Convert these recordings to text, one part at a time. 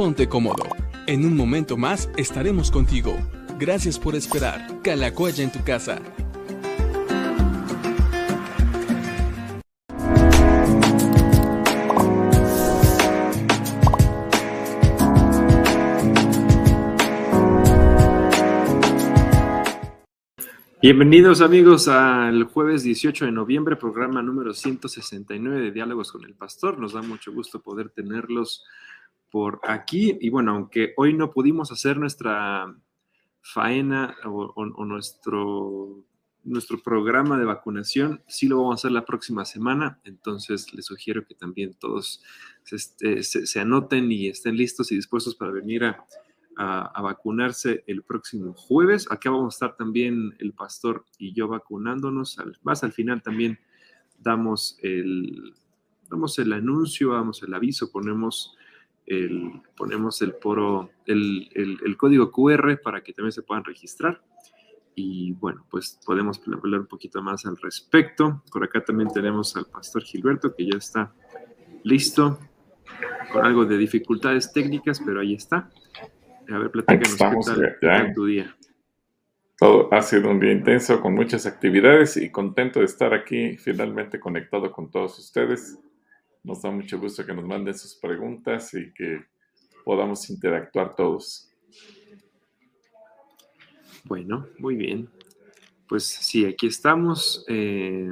ponte cómodo. En un momento más estaremos contigo. Gracias por esperar. Calacoya en tu casa. Bienvenidos amigos al jueves 18 de noviembre, programa número 169 de Diálogos con el Pastor. Nos da mucho gusto poder tenerlos por aquí. Y bueno, aunque hoy no pudimos hacer nuestra faena o, nuestro, nuestro programa de vacunación, sí lo vamos a hacer la próxima semana. Entonces les sugiero que también todos se, se anoten y estén listos y dispuestos para venir a a, vacunarse el próximo jueves. Acá vamos a estar también el pastor y yo vacunándonos. más al final también damos el, damos el anuncio, damos el aviso, ponemos el, ponemos el, poro, el, el, código QR para que también se puedan registrar. Y bueno, pues podemos hablar un poquito más al respecto. Por acá también tenemos al pastor Gilberto que ya está listo con algo de dificultades técnicas, pero ahí está. A ver, platícanos Estamos ya, tu día. Todo ha sido un día intenso con muchas actividades y contento de estar aquí finalmente conectado con todos ustedes. Nos da mucho gusto que nos manden sus preguntas y que podamos interactuar todos. Bueno, muy bien. Pues sí, aquí estamos eh,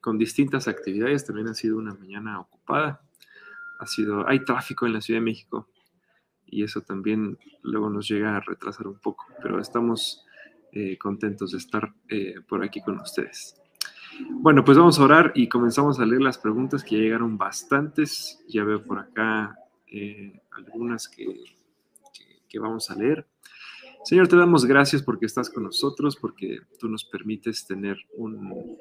con distintas actividades. También ha sido una mañana ocupada. Ha sido, hay tráfico en la Ciudad de México y eso también luego nos llega a retrasar un poco, pero estamos eh, contentos de estar eh, por aquí con ustedes. Bueno, pues vamos a orar y comenzamos a leer las preguntas que ya llegaron bastantes. Ya veo por acá eh, algunas que, que vamos a leer. Señor, te damos gracias porque estás con nosotros, porque tú nos permites tener un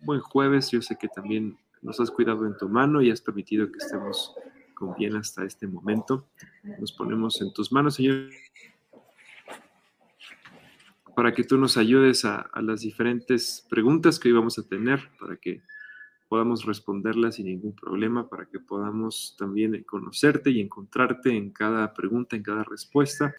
buen jueves. Yo sé que también nos has cuidado en tu mano y has permitido que estemos con bien hasta este momento. Nos ponemos en tus manos, Señor, para que tú nos ayudes a, las diferentes preguntas que hoy vamos a tener, para que podamos responderlas sin ningún problema, para que podamos también conocerte y encontrarte en cada pregunta, en cada respuesta.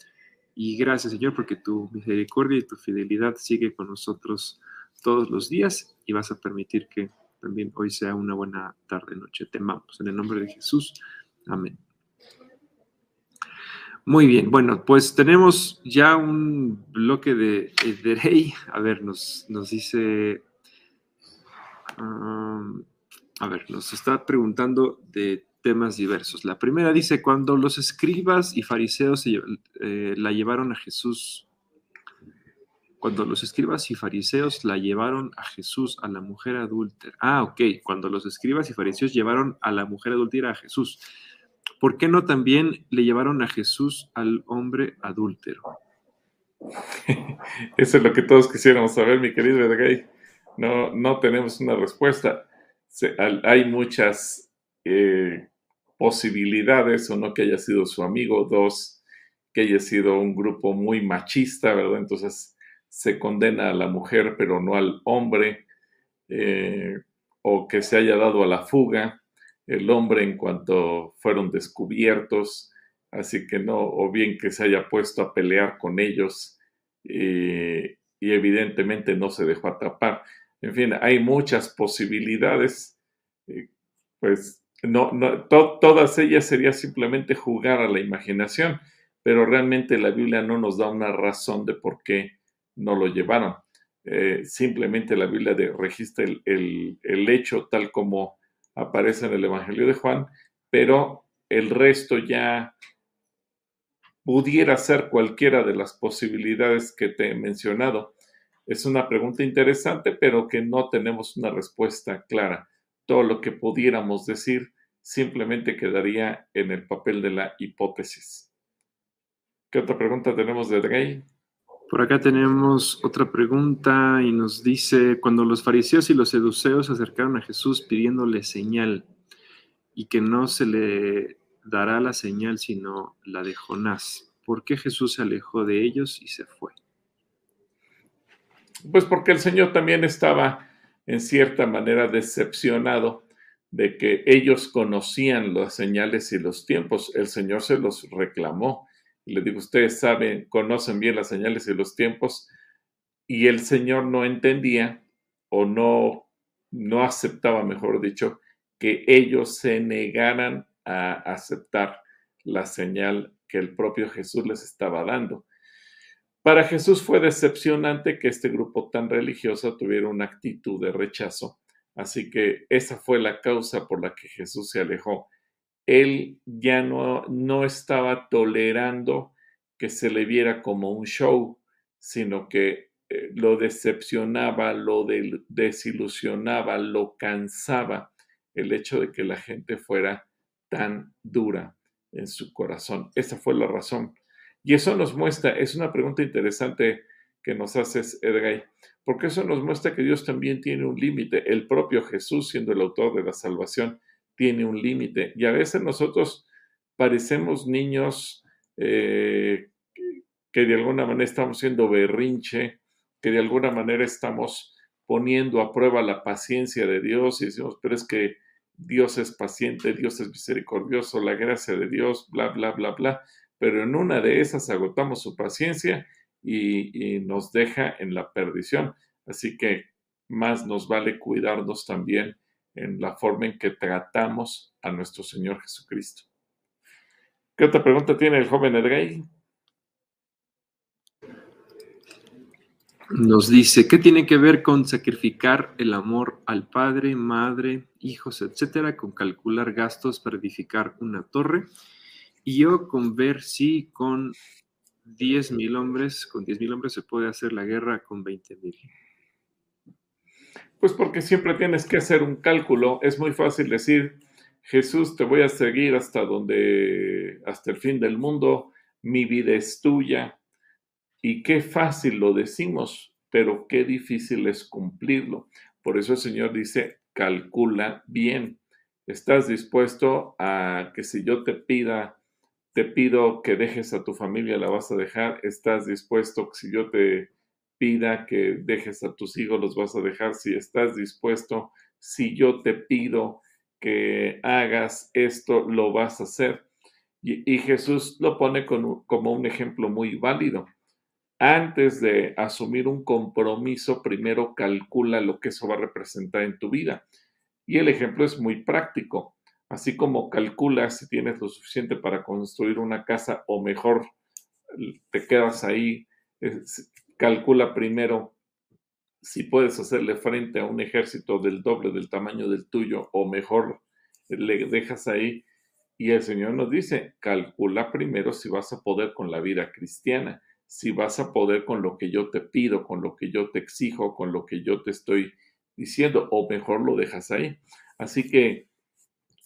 Y gracias, Señor, porque tu misericordia y tu fidelidad sigue con nosotros todos los días y vas a permitir que también hoy sea una buena tarde, noche. Te amamos. En el nombre de Jesús. Amén. Muy bien, bueno, pues tenemos ya un bloque de, de A ver, nos, nos dice, um, a ver, nos está preguntando de temas diversos. La primera dice, cuando los escribas y fariseos eh, la llevaron a Jesús, cuando los escribas y fariseos la llevaron a Jesús, a la mujer adúltera. Ah, ok, cuando los escribas y fariseos llevaron a la mujer adúltera a Jesús. ¿Por qué no también le llevaron a Jesús al hombre adúltero? Eso es lo que todos quisiéramos saber, mi querido Edgay. No, no tenemos una respuesta. hay muchas eh, posibilidades, o no que haya sido su amigo, dos, que haya sido un grupo muy machista, ¿verdad? Entonces se condena a la mujer, pero no al hombre, eh, o que se haya dado a la fuga, el hombre en cuanto fueron descubiertos, así que no, o bien que se haya puesto a pelear con ellos y evidentemente no se dejó atrapar. En fin, hay muchas posibilidades, pues no, no todas ellas sería simplemente jugar a la imaginación, pero realmente la Biblia no nos da una razón de por qué no lo llevaron. Eh, simplemente la Biblia registra el, el hecho tal como aparece en el Evangelio de Juan, pero el resto ya pudiera ser cualquiera de las posibilidades que te he mencionado. Es una pregunta interesante, pero que no tenemos una respuesta clara. Todo lo que pudiéramos decir simplemente quedaría en el papel de la hipótesis. ¿Qué otra pregunta tenemos de Drey? Por acá tenemos otra pregunta y nos dice, cuando los fariseos y los seduceos se acercaron a Jesús pidiéndole señal y que no se le dará la señal sino la de Jonás, ¿por qué Jesús se alejó de ellos y se fue? Pues porque el Señor también estaba en cierta manera decepcionado de que ellos conocían las señales y los tiempos. El Señor se los reclamó. Y le digo, ustedes saben, conocen bien las señales y los tiempos. Y el Señor no entendía o no, no aceptaba, mejor dicho, que ellos se negaran a aceptar la señal que el propio Jesús les estaba dando. Para Jesús fue decepcionante que este grupo tan religioso tuviera una actitud de rechazo, así que esa fue la causa por la que Jesús se alejó. Él ya no, no estaba tolerando que se le viera como un show, sino que eh, lo decepcionaba, lo desilusionaba, lo cansaba el hecho de que la gente fuera tan dura en su corazón. Esa fue la razón. Y eso nos muestra, es una pregunta interesante que nos haces, Edgay, porque eso nos muestra que Dios también tiene un límite. El propio Jesús, siendo el autor de la salvación, tiene un límite. Y a veces nosotros parecemos niños eh, que de alguna manera estamos siendo berrinche, que de alguna manera estamos poniendo a prueba la paciencia de Dios y decimos, pero es que Dios es paciente, Dios es misericordioso, la gracia de Dios, bla, bla, bla, bla. Pero en una de esas agotamos su paciencia y, nos deja en la perdición. Así que más nos vale cuidarnos también en la forma en que tratamos a nuestro Señor Jesucristo. ¿Qué otra pregunta tiene el joven Edgay? Nos dice, ¿qué tiene que ver con sacrificar el amor al padre, madre, hijos, etcétera, con calcular gastos para edificar una torre? Y yo con ver si con 10 mil hombres, con 10 mil hombres se puede hacer la guerra con 20 mil. Pues porque siempre tienes que hacer un cálculo. Es muy fácil decir, Jesús, te voy a seguir hasta donde, hasta el fin del mundo, mi vida es tuya, y qué fácil lo decimos, pero qué difícil es cumplirlo. Por eso el Señor dice, calcula bien. ¿Estás dispuesto a que si yo te pida, te pido que dejes a tu familia, la vas a dejar? ¿Estás dispuesto que si yo te pida que dejes a tus hijos, los vas a dejar? Si estás dispuesto, si yo te pido que hagas esto, lo vas a hacer. Y, Jesús lo pone como un ejemplo muy válido antes de asumir un compromiso, primero calcula lo que eso va a representar en tu vida. Y el ejemplo es muy práctico. Así como calcula si tienes lo suficiente para construir una casa o mejor te quedas ahí, calcula primero si puedes hacerle frente a un ejército del doble del tamaño del tuyo o mejor le dejas ahí. Y el Señor nos dice, calcula primero si vas a poder con la vida cristiana si vas a poder con lo que yo te pido, con lo que yo te exijo, con lo que yo te estoy diciendo, o mejor lo dejas ahí. Así que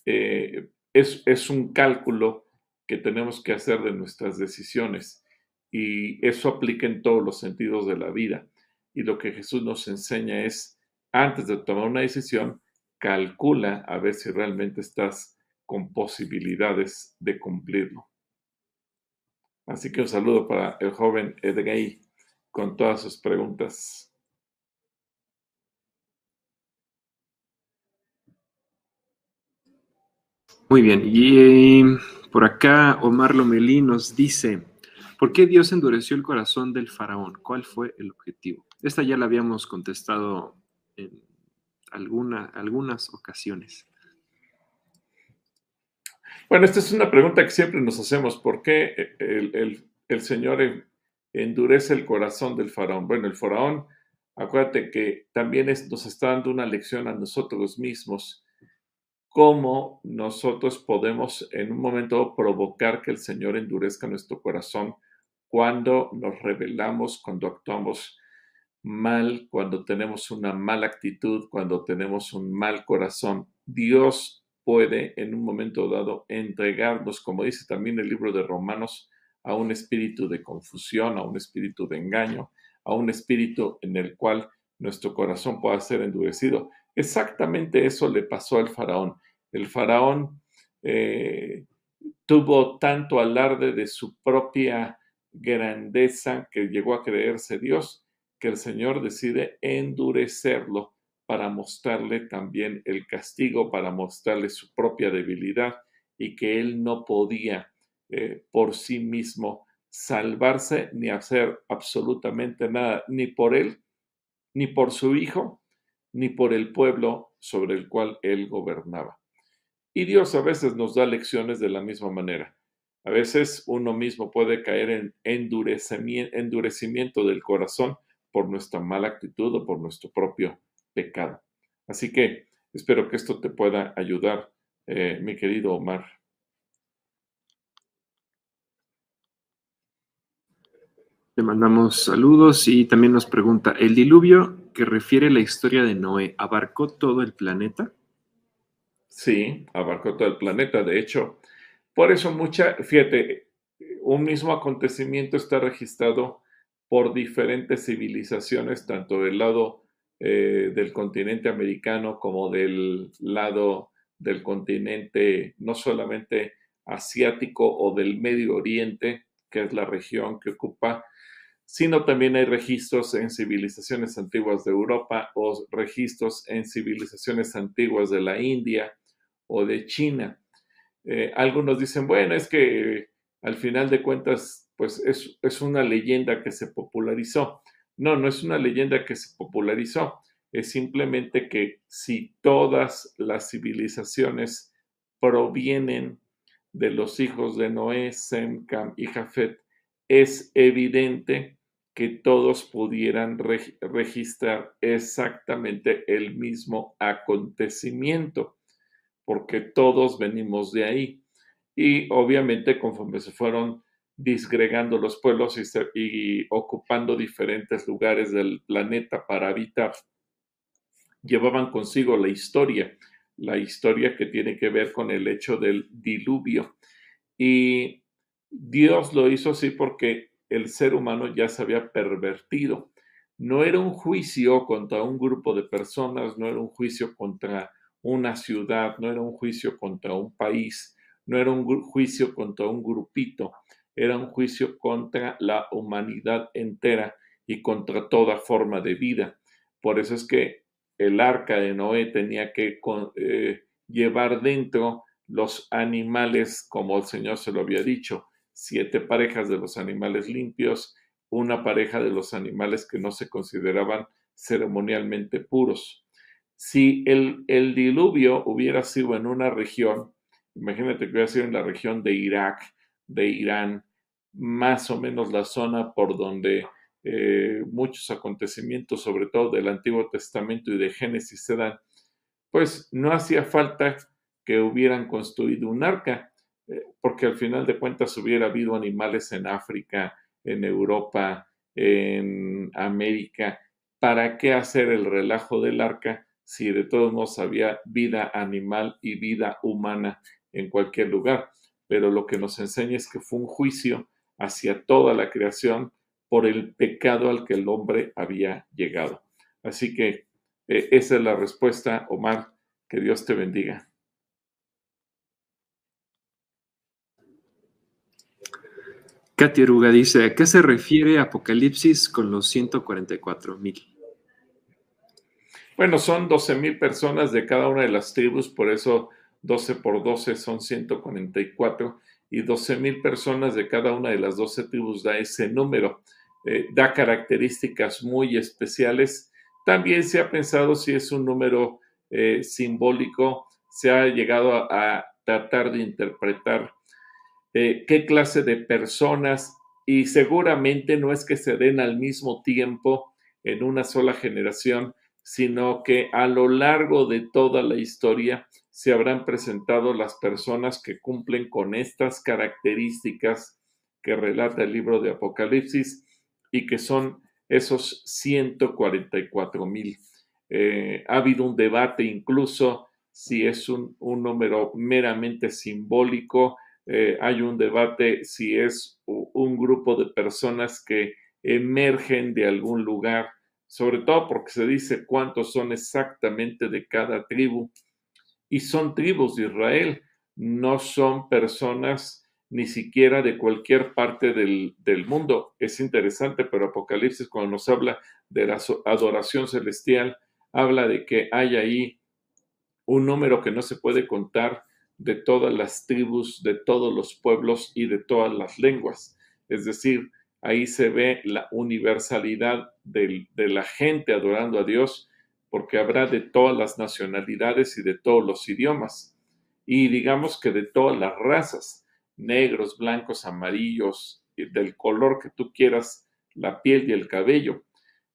eh, es, es un cálculo que tenemos que hacer de nuestras decisiones y eso aplica en todos los sentidos de la vida. Y lo que Jesús nos enseña es, antes de tomar una decisión, calcula a ver si realmente estás con posibilidades de cumplirlo. Así que un saludo para el joven Edgay con todas sus preguntas. Muy bien, y eh, por acá Omar Lomelí nos dice, ¿por qué Dios endureció el corazón del faraón? ¿Cuál fue el objetivo? Esta ya la habíamos contestado en algunas ocasiones. Bueno, esta es una pregunta que siempre nos hacemos. ¿Por qué el, Señor endurece el corazón del faraón? Bueno, el faraón, acuérdate que también nos está dando una lección a nosotros mismos, cómo nosotros podemos en un momento provocar que el Señor endurezca nuestro corazón cuando nos rebelamos, cuando actuamos mal, cuando tenemos una mala actitud, cuando tenemos un mal corazón. Dios puede en un momento dado entregarnos, como dice también el libro de Romanos, a un espíritu de confusión, a un espíritu de engaño, a un espíritu en el cual nuestro corazón pueda ser endurecido. Exactamente eso le pasó al faraón. El faraón eh, tuvo tanto alarde de su propia grandeza que llegó a creerse Dios, que el Señor decide endurecerlo para mostrarle también el castigo, para mostrarle su propia debilidad y que él no podía eh, por sí mismo salvarse ni hacer absolutamente nada, ni por él, ni por su hijo, ni por el pueblo sobre el cual él gobernaba. Y Dios a veces nos da lecciones de la misma manera. A veces uno mismo puede caer en endurecimiento del corazón por nuestra mala actitud o por nuestro propio pecado. Así que espero que esto te pueda ayudar, eh, mi querido Omar. Le mandamos saludos y también nos pregunta, ¿el diluvio que refiere la historia de Noé abarcó todo el planeta? Sí, abarcó todo el planeta. De hecho, por eso mucha, fíjate, un mismo acontecimiento está registrado por diferentes civilizaciones, tanto del lado eh, del continente americano como del lado del continente no solamente asiático o del Medio Oriente, que es la región que ocupa, sino también hay registros en civilizaciones antiguas de Europa o registros en civilizaciones antiguas de la India o de China. Eh, algunos dicen, bueno, es que al final de cuentas pues es, una leyenda que se popularizó. No, no es una leyenda que se popularizó, es simplemente que si todas las civilizaciones provienen de los hijos de Noé, Sem, Cam y Jafet, es evidente que todos pudieran registrar exactamente el mismo acontecimiento, porque todos venimos de ahí. Y obviamente conforme se fueron disgregando los pueblos y, ocupando diferentes lugares del planeta para habitar, llevaban consigo la historia, la historia que tiene que ver con el hecho del diluvio. Y Dios lo hizo así porque el ser humano ya se había pervertido. No era un juicio contra un grupo de personas, no era un juicio contra una ciudad, no era un juicio contra un país, no era un juicio contra un grupito, era un juicio contra la humanidad entera y contra toda forma de vida. Por eso es que el arca de Noé tenía que eh, llevar dentro los animales, como el Señor se lo había dicho, siete parejas de los animales limpios, una pareja de los animales que no se consideraban ceremonialmente puros. Si el, diluvio hubiera sido en una región, imagínate que hubiera sido en la región de Irak, de Irán, más o menos la zona por donde eh, muchos acontecimientos, sobre todo del Antiguo Testamento y de Génesis, se dan, pues no hacía falta que hubieran construido un arca, eh, porque al final de cuentas hubiera habido animales en África, en Europa, en América. ¿Para qué hacer el relajo del arca si de todos modos había vida animal y vida humana en cualquier lugar? Pero lo que nos enseña es que fue un juicio hacia toda la creación por el pecado al que el hombre había llegado. Así que eh, esa es la respuesta, Omar. Que Dios te bendiga. Katia Aruga dice, ¿a qué se refiere Apocalipsis con los 144 mil? Bueno, son 12 mil personas de cada una de las tribus, por eso 12 por 12 son 144 y 12 mil personas de cada una de las 12 tribus da ese número. Eh, da características muy especiales. También se ha pensado si es un número eh, simbólico, se ha llegado a, tratar de interpretar eh, qué clase de personas y seguramente no es que se den al mismo tiempo en una sola generación, sino que a lo largo de toda la historia se habrán presentado las personas que cumplen con estas características que relata el libro de Apocalipsis y que son esos 144 mil. Eh, ha habido un debate incluso si es un, número meramente simbólico, eh, hay un debate si es un grupo de personas que emergen de algún lugar, sobre todo porque se dice cuántos son exactamente de cada tribu y son tribus de Israel, no son personas ni siquiera de cualquier parte del, mundo. Es interesante, pero Apocalipsis cuando nos habla de la adoración celestial, habla de que hay ahí un número que no se puede contar de todas las tribus, de todos los pueblos y de todas las lenguas. Es decir, ahí se ve la universalidad de la gente adorando a Dios, porque habrá de todas las nacionalidades y de todos los idiomas, y digamos que de todas las razas, negros, blancos, amarillos, del color que tú quieras, la piel y el cabello.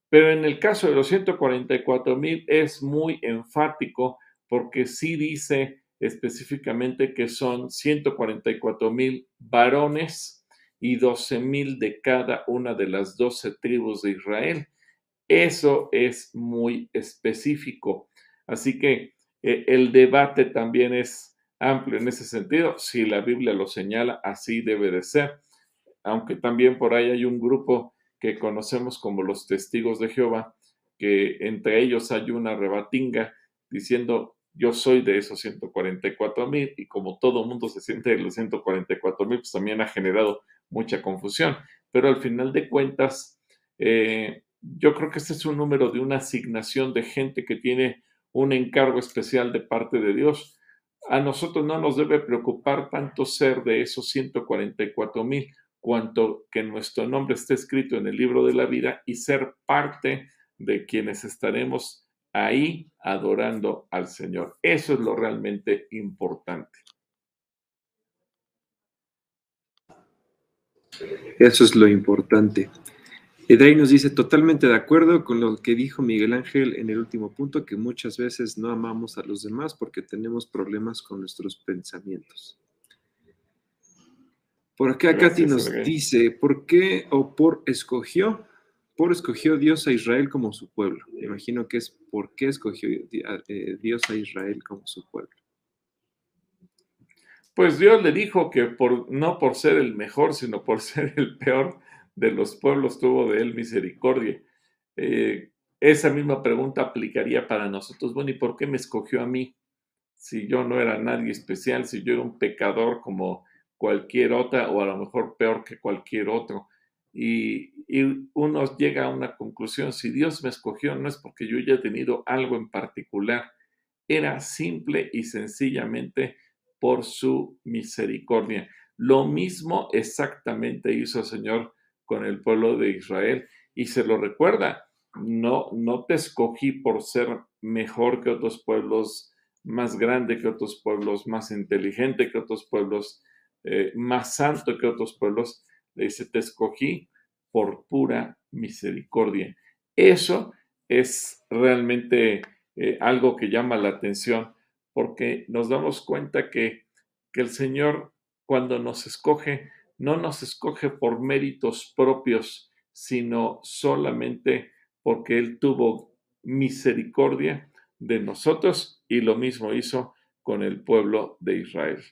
Pero en el caso de los 144 mil es muy enfático porque sí dice específicamente que son 144 mil varones y 12 mil de cada una de las 12 tribus de Israel. Eso es muy específico. Así que eh, el debate también es amplio en ese sentido. Si la Biblia lo señala, así debe de ser. Aunque también por ahí hay un grupo que conocemos como los testigos de Jehová, que entre ellos hay una rebatinga diciendo yo soy de esos 144 mil y como todo mundo se siente de los 144 mil, pues también ha generado mucha confusión. Pero al final de cuentas, eh, yo creo que este es un número de una asignación de gente que tiene un encargo especial de parte de Dios. A nosotros no nos debe preocupar tanto ser de esos 144 mil, cuanto que nuestro nombre esté escrito en el libro de la vida y ser parte de quienes estaremos ahí adorando al Señor. Eso es lo realmente importante. Eso es lo importante. Edrey nos dice totalmente de acuerdo con lo que dijo Miguel Ángel en el último punto, que muchas veces no amamos a los demás porque tenemos problemas con nuestros pensamientos. Por acá Katy nos dice, ¿por qué o por escogió? Por escogió Dios a Israel como su pueblo. Me imagino que es por qué escogió eh, Dios a Israel como su pueblo. Pues Dios le dijo que por, no por ser el mejor, sino por ser el peor de los pueblos tuvo de él misericordia. Eh, esa misma pregunta aplicaría para nosotros. Bueno, ¿y por qué me escogió a mí? Si yo no era nadie especial, si yo era un pecador como cualquier otra o a lo mejor peor que cualquier otro. Y, uno llega a una conclusión, si Dios me escogió no es porque yo haya tenido algo en particular, era simple y sencillamente por su misericordia. Lo mismo exactamente hizo el Señor con el pueblo de Israel y se lo recuerda, no, no te escogí por ser mejor que otros pueblos, más grande que otros pueblos, más inteligente que otros pueblos, eh, más santo que otros pueblos, le dice, te escogí por pura misericordia. Eso es realmente eh, algo que llama la atención porque nos damos cuenta que, que el Señor cuando nos escoge, no nos escoge por méritos propios, sino solamente porque Él tuvo misericordia de nosotros y lo mismo hizo con el pueblo de Israel.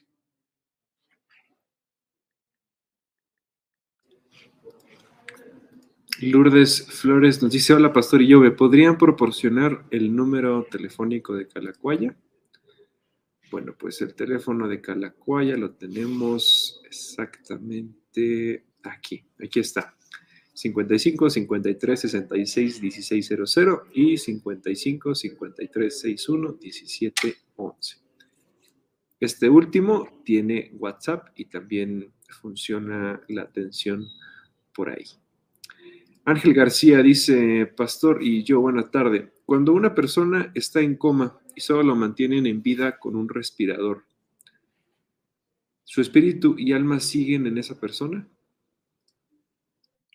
Lourdes Flores nos dice, hola Pastor y yo, ¿me podrían proporcionar el número telefónico de Calacuaya? Bueno, pues el teléfono de Calacuaya lo tenemos exactamente aquí, aquí está. 55 53 66 1600 y 55 53 61 17 11. Este último tiene WhatsApp y también funciona la atención por ahí. Ángel García dice, Pastor y yo, buena tarde. Cuando una persona está en coma y solo lo mantienen en vida con un respirador, ¿su espíritu y alma siguen en esa persona?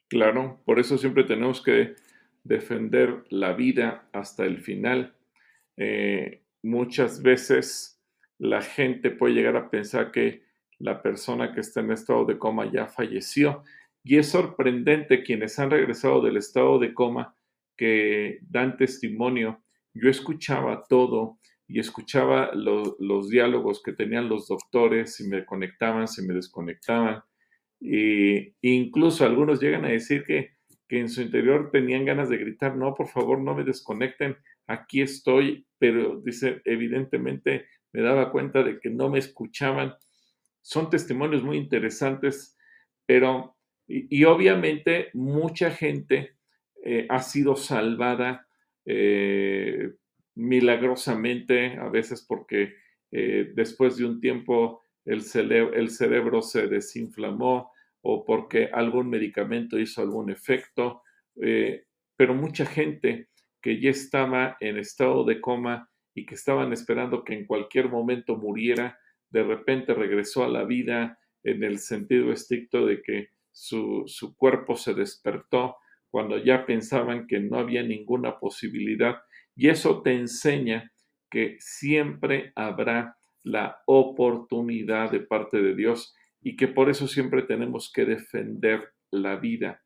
Claro, por eso siempre tenemos que defender la vida hasta el final. Eh, muchas veces la gente puede llegar a pensar que la persona que está en estado de coma ya falleció y es sorprendente quienes han regresado del estado de coma que dan testimonio. Yo escuchaba todo y escuchaba los diálogos que tenían los doctores, si me conectaban, si me desconectaban. E incluso algunos llegan a decir que, que en su interior tenían ganas de gritar, no, por favor, no me desconecten, aquí estoy, pero dice, evidentemente me daba cuenta de que no me escuchaban. Son testimonios muy interesantes, pero y, obviamente mucha gente eh, ha sido salvada eh, milagrosamente, a veces porque eh, después de un tiempo el, el cerebro se desinflamó o porque algún medicamento hizo algún efecto, eh, pero mucha gente que ya estaba en estado de coma y que estaban esperando que en cualquier momento muriera, de repente regresó a la vida en el sentido estricto de que su, su cuerpo se despertó cuando ya pensaban que no había ninguna posibilidad. Y eso te enseña que siempre habrá la oportunidad de parte de Dios y que por eso siempre tenemos que defender la vida.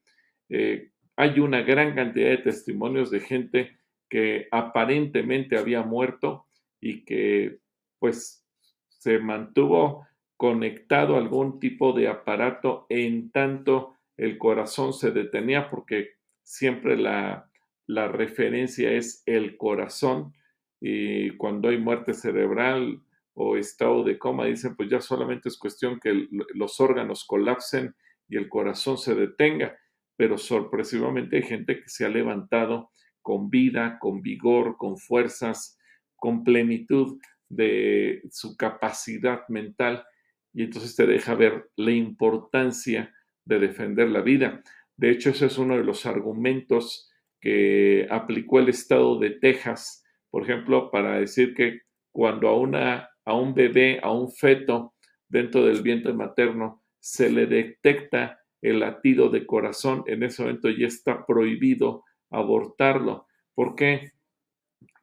Eh, hay una gran cantidad de testimonios de gente que aparentemente había muerto y que pues se mantuvo conectado a algún tipo de aparato en tanto el corazón se detenía porque siempre la, la referencia es el corazón. Y cuando hay muerte cerebral o estado de coma, dicen pues ya solamente es cuestión que los órganos colapsen y el corazón se detenga, pero sorpresivamente hay gente que se ha levantado con vida, con vigor, con fuerzas, con plenitud de su capacidad mental. Y entonces te deja ver la importancia de defender la vida. De hecho, ese es uno de los argumentos que aplicó el estado de Texas, por ejemplo, para decir que cuando a, una, a un bebé, a un feto dentro del vientre materno, se le detecta el latido de corazón, en ese momento ya está prohibido abortarlo. ¿Por qué?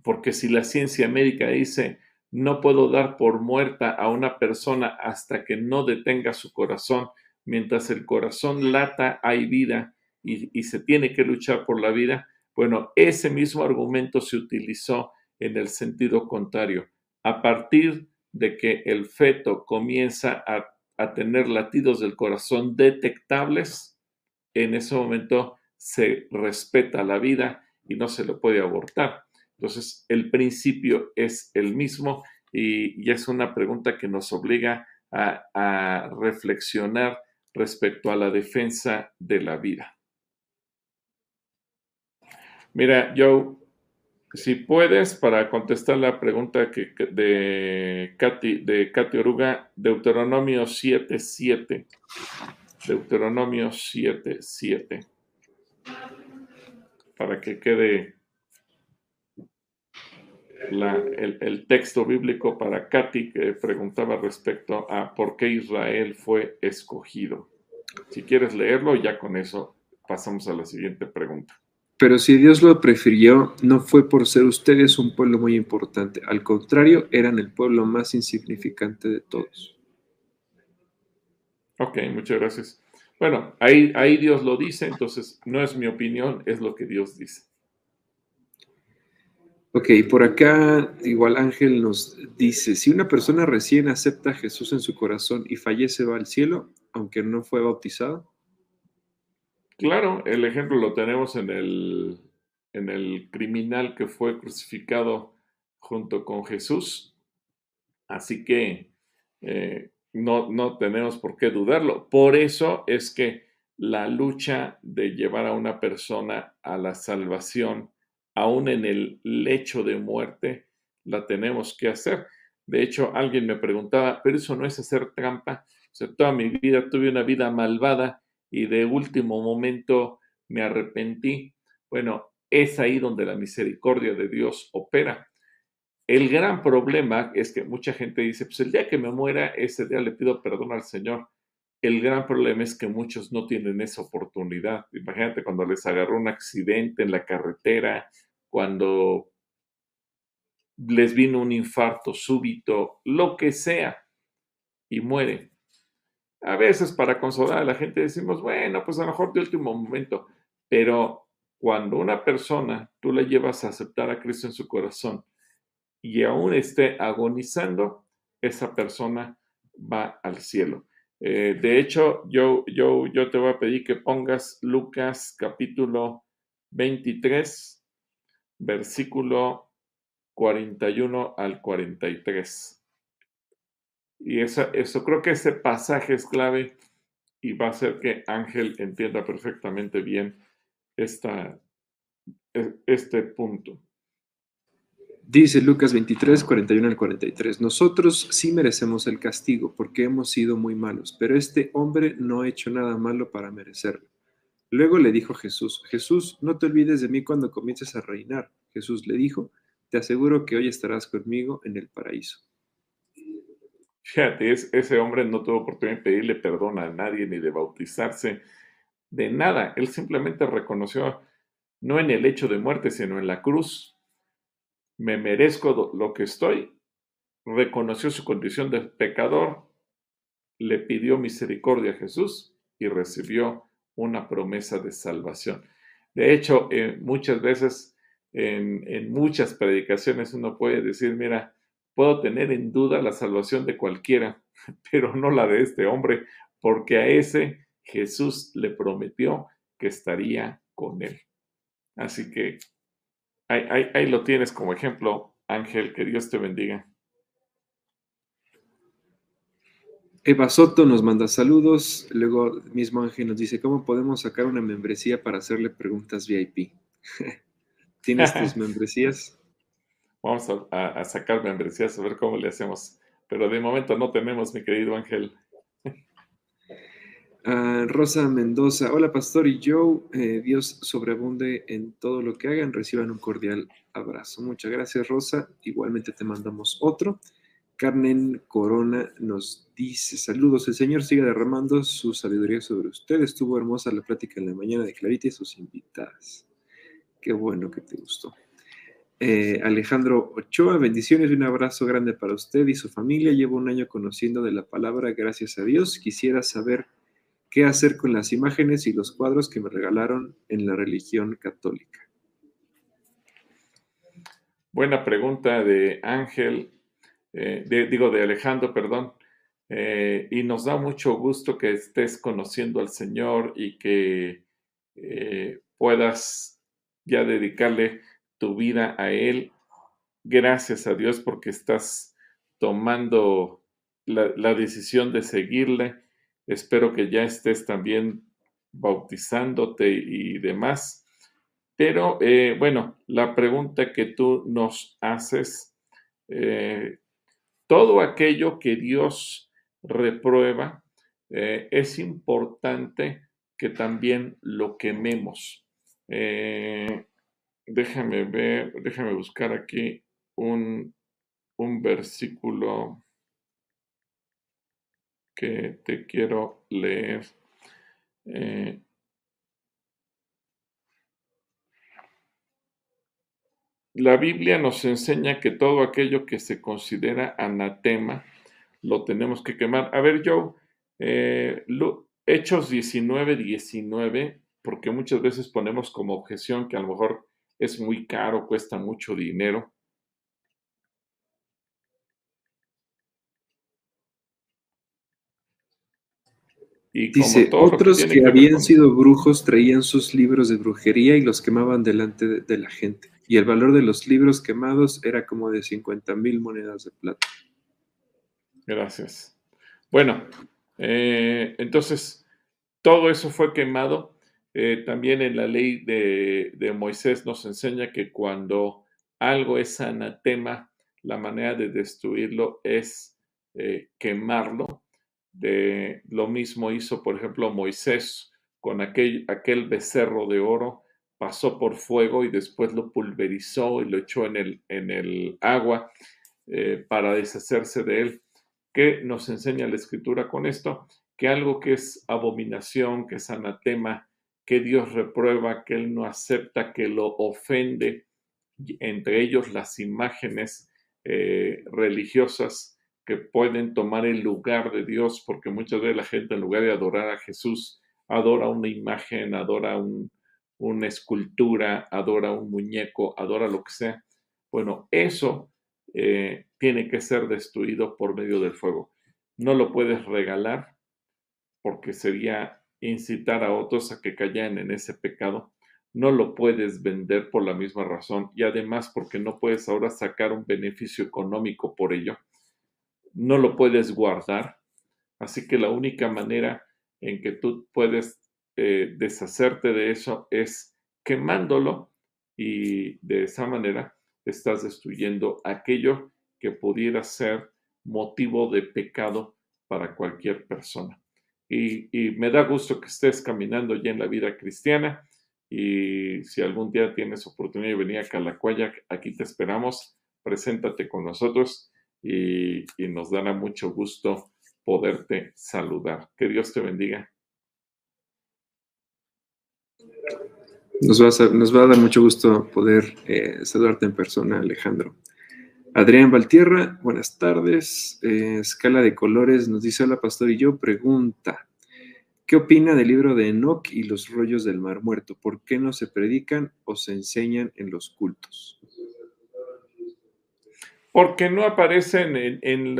Porque si la ciencia médica dice no puedo dar por muerta a una persona hasta que no detenga su corazón. Mientras el corazón lata, hay vida y, se tiene que luchar por la vida. Bueno, ese mismo argumento se utilizó en el sentido contrario. A partir de que el feto comienza a, tener latidos del corazón detectables, en ese momento se respeta la vida y no se le puede abortar. Entonces, el principio es el mismo y, es una pregunta que nos obliga a, reflexionar respecto a la defensa de la vida. Mira, Joe, si puedes, para contestar la pregunta de, Katy, de Katy Oruga, Deuteronomio 7.7. Deuteronomio 7.7. Para que quede el, texto bíblico para Katy que preguntaba respecto a por qué Israel fue escogido. Si quieres leerlo, ya con eso pasamos a la siguiente pregunta. Pero si Dios lo prefirió, no fue por ser ustedes un pueblo muy importante. Al contrario, eran el pueblo más insignificante de todos. Ok, muchas gracias. Bueno, ahí, ahí Dios lo dice, entonces no es mi opinión, es lo que Dios dice. Ok, por acá igual Ángel nos dice, si una persona recién acepta a Jesús en su corazón y fallece, ¿va al cielo, aunque no fue bautizado? Claro, el ejemplo lo tenemos en el, en el criminal que fue crucificado junto con Jesús. Así que eh, no, no tenemos por qué dudarlo. Por eso es que la lucha de llevar a una persona a la salvación aún en el lecho de muerte, la tenemos que hacer. De hecho, alguien me preguntaba, pero eso no es hacer trampa. O sea, toda mi vida tuve una vida malvada y de último momento me arrepentí. Bueno, es ahí donde la misericordia de Dios opera. El gran problema es que mucha gente dice, pues el día que me muera, ese día le pido perdón al Señor. El gran problema es que muchos no tienen esa oportunidad. Imagínate cuando les agarró un accidente en la carretera cuando les vino un infarto súbito, lo que sea, y mueren. A veces para consolar a la gente decimos, bueno, pues a lo mejor de último momento, pero cuando una persona tú la llevas a aceptar a Cristo en su corazón y aún esté agonizando, esa persona va al cielo. Eh, de hecho, yo, yo, yo te voy a pedir que pongas Lucas capítulo 23, versículo 41 al 43. Y eso, eso creo que ese pasaje es clave y va a hacer que Ángel entienda perfectamente bien esta, e, este punto. Dice Lucas 23, 41 al 43. Nosotros sí merecemos el castigo porque hemos sido muy malos, pero este hombre no ha hecho nada malo para merecerlo. Luego le dijo Jesús, Jesús, no te olvides de mí cuando comiences a reinar. Jesús le dijo, te aseguro que hoy estarás conmigo en el paraíso. Fíjate, ese hombre no tuvo oportunidad de pedirle perdón a nadie ni de bautizarse, de nada. Él simplemente reconoció, no en el hecho de muerte, sino en la cruz, me merezco lo que estoy, reconoció su condición de pecador, le pidió misericordia a Jesús y recibió una promesa de salvación. De hecho, eh, muchas veces en, en, muchas predicaciones uno puede decir, mira, puedo tener en duda la salvación de cualquiera, pero no la de este hombre, porque a ese Jesús le prometió que estaría con él. Así que Ahí, lo tienes como ejemplo, Ángel, que Dios te bendiga. Eva Soto nos manda saludos, luego mismo Ángel nos dice, ¿cómo podemos sacar una membresía para hacerle preguntas VIP? ¿Tienes tus membresías? Vamos a, a, sacar membresías, a ver cómo le hacemos, pero de momento no tenemos, mi querido Ángel. Rosa Mendoza, hola Pastor y Joe, eh, Dios sobreabunde en todo lo que hagan, reciban un cordial abrazo. Muchas gracias Rosa, igualmente te mandamos otro. Carmen Corona nos dice, saludos, el Señor siga derramando su sabiduría sobre usted. Estuvo hermosa la plática en la mañana de Clarita y sus invitadas. Qué bueno que te gustó. Eh, Alejandro Ochoa, bendiciones y un abrazo grande para usted y su familia. Llevo un año conociendo de la palabra, gracias a Dios. Quisiera saber ¿Qué hacer con las imágenes y los cuadros que me regalaron en la religión católica? Buena pregunta de Ángel, eh, digo de Alejandro, perdón. Eh, y nos da mucho gusto que estés conociendo al Señor y que eh, puedas ya dedicarle tu vida a Él. Gracias a Dios porque estás tomando la decisión de seguirle Espero que ya estés también bautizándote y demás. Pero bueno, la pregunta que tú nos haces, todo aquello que Dios reprueba, eh, es importante que también lo quememos. déjame ver, déjame buscar aquí un, un versículo que te quiero leer. Eh, la Biblia nos enseña que todo aquello que se considera anatema lo tenemos que quemar. A ver, Joe, eh, Hechos 19, 19, porque muchas veces ponemos como objeción que a lo mejor es muy caro, cuesta mucho dinero. Dice, otros que, habían sido brujos traían sus libros de brujería y los quemaban delante de, la gente. Y el valor de los libros quemados era como de 50 mil monedas de plata. Gracias. Bueno, eh, entonces, todo eso fue quemado. Eh, también en la ley de, Moisés nos enseña que cuando algo es anatema, la manera de destruirlo es eh, quemarlo de, lo mismo hizo, por ejemplo, Moisés con aquel, aquel becerro de oro, pasó por fuego y después lo pulverizó y lo echó en el, en el agua eh, para deshacerse de él. ¿Qué nos enseña la escritura con esto? Que algo que es abominación, que es anatema, que Dios reprueba, que Él no acepta, que lo ofende, entre ellos las imágenes eh, religiosas, que pueden tomar el lugar de Dios, porque muchas veces la gente en lugar de adorar a Jesús, adora una imagen, adora una escultura, adora un muñeco, adora lo que sea. Bueno, eso eh, tiene que ser destruido por medio del fuego. No lo puedes regalar porque sería incitar a otros a que caigan en ese pecado. No lo puedes vender por la misma razón y además porque no puedes ahora sacar un beneficio económico por ello no lo puedes guardar. Así que la única manera en que tú puedes eh, deshacerte de eso es quemándolo y de esa manera estás destruyendo aquello que pudiera ser motivo de pecado para cualquier persona. Y, me da gusto que estés caminando ya en la vida cristiana y si algún día tienes oportunidad de venir a Calacuaya, aquí te esperamos, preséntate con nosotros y, y nos dará mucho gusto poderte saludar. Que Dios te bendiga. Nos va, a, dar mucho gusto poder eh, saludarte en persona, Alejandro. Adrián Valtierra, buenas tardes. Eh, escala de colores nos dice, hola pastor, y yo pregunta, ¿qué opina del libro de Enoch y los rollos del mar muerto? ¿Por qué no se predican o se enseñan en los cultos? Porque no aparecen en,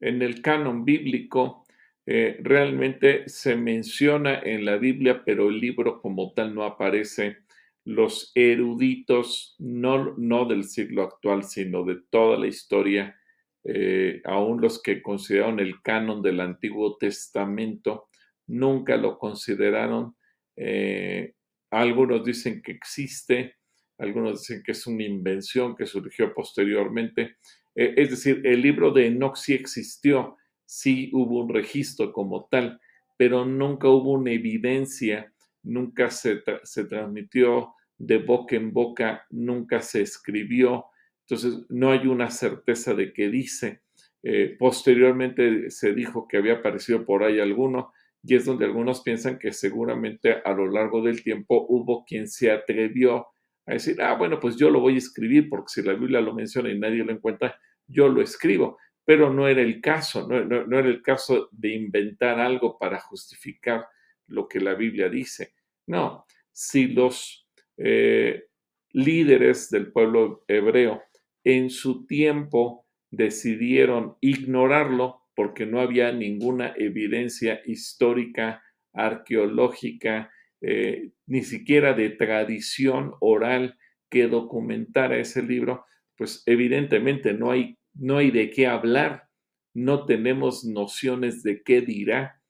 el canon bíblico eh, realmente se menciona en la Biblia, pero el libro como tal no aparece. Los eruditos, no, no del siglo actual, sino de toda la historia, eh, aún los que consideraron el canon del Antiguo Testamento, nunca lo consideraron. Eh, algunos dicen que existe, algunos dicen que es una invención que surgió posteriormente. es decir, el libro de Enoch sí existió, sí hubo un registro como tal, pero nunca hubo una evidencia, nunca se, transmitió de boca en boca, nunca se escribió, entonces no hay una certeza de qué dice. Eh, posteriormente se dijo que había aparecido por ahí alguno, y es donde algunos piensan que seguramente a lo largo del tiempo hubo quien se atrevió a decir, ah, bueno, pues yo lo voy a escribir porque si la Biblia lo menciona y nadie lo encuentra, yo lo escribo pero no era el caso, no, era el caso de inventar algo para justificar lo que la Biblia dice. No, si los eh, líderes del pueblo hebreo en su tiempo decidieron ignorarlo porque no había ninguna evidencia histórica, arqueológica, eh, ni siquiera de tradición oral que documentara ese libro, pues evidentemente no hay no hay de qué hablar, no tenemos nociones de qué dirá,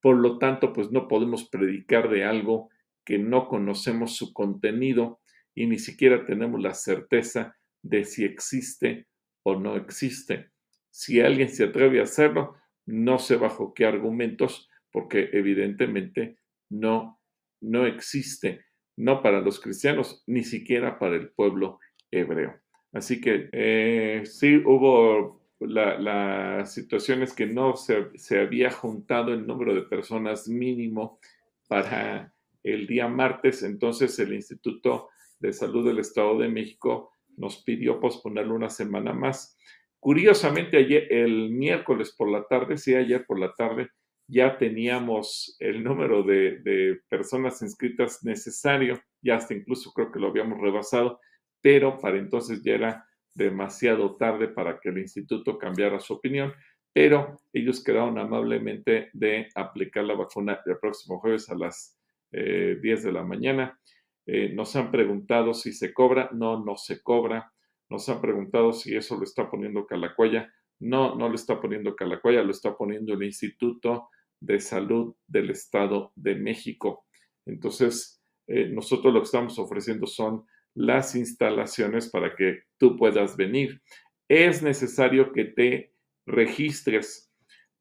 por lo tanto, pues no podemos predicar de algo que no conocemos su contenido y ni siquiera tenemos la certeza de si existe o no existe. Si alguien se atreve a hacerlo, no sé bajo qué argumentos, porque evidentemente no, no existe, no para los cristianos, ni siquiera para el pueblo hebreo. Así que eh, sí hubo las situaciones que no se, se, había juntado el número de personas mínimo para el día martes, entonces el Instituto de Salud del Estado de México nos pidió posponerlo una semana más. Curiosamente, ayer, el miércoles por la tarde, sí, ayer por la tarde, ya teníamos el número de, de personas inscritas necesario, ya hasta incluso creo que lo habíamos rebasado, pero para entonces ya era demasiado tarde para que el instituto cambiara su opinión, pero ellos quedaron amablemente de aplicar la vacuna el próximo jueves a las 10 eh, de la mañana. Eh, nos han preguntado si se cobra, no, no se cobra. Nos han preguntado si eso lo está poniendo Calacuaya. No, no lo está poniendo Calacuaya, lo está poniendo el Instituto de Salud del Estado de México. Entonces, eh, nosotros lo que estamos ofreciendo son las instalaciones para que tú puedas venir. Es necesario que te registres.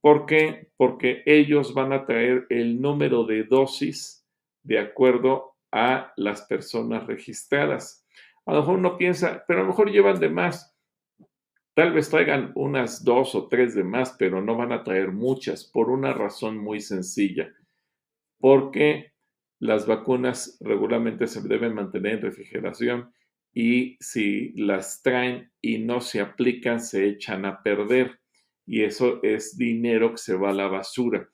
¿Por qué? Porque ellos van a traer el número de dosis de acuerdo a las personas registradas. A lo mejor uno piensa, pero a lo mejor llevan de más. Tal vez traigan unas dos o tres de más, pero no van a traer muchas por una razón muy sencilla. Porque las vacunas regularmente se deben mantener en refrigeración y si las traen y no se aplican, se echan a perder y eso es dinero que se va a la basura.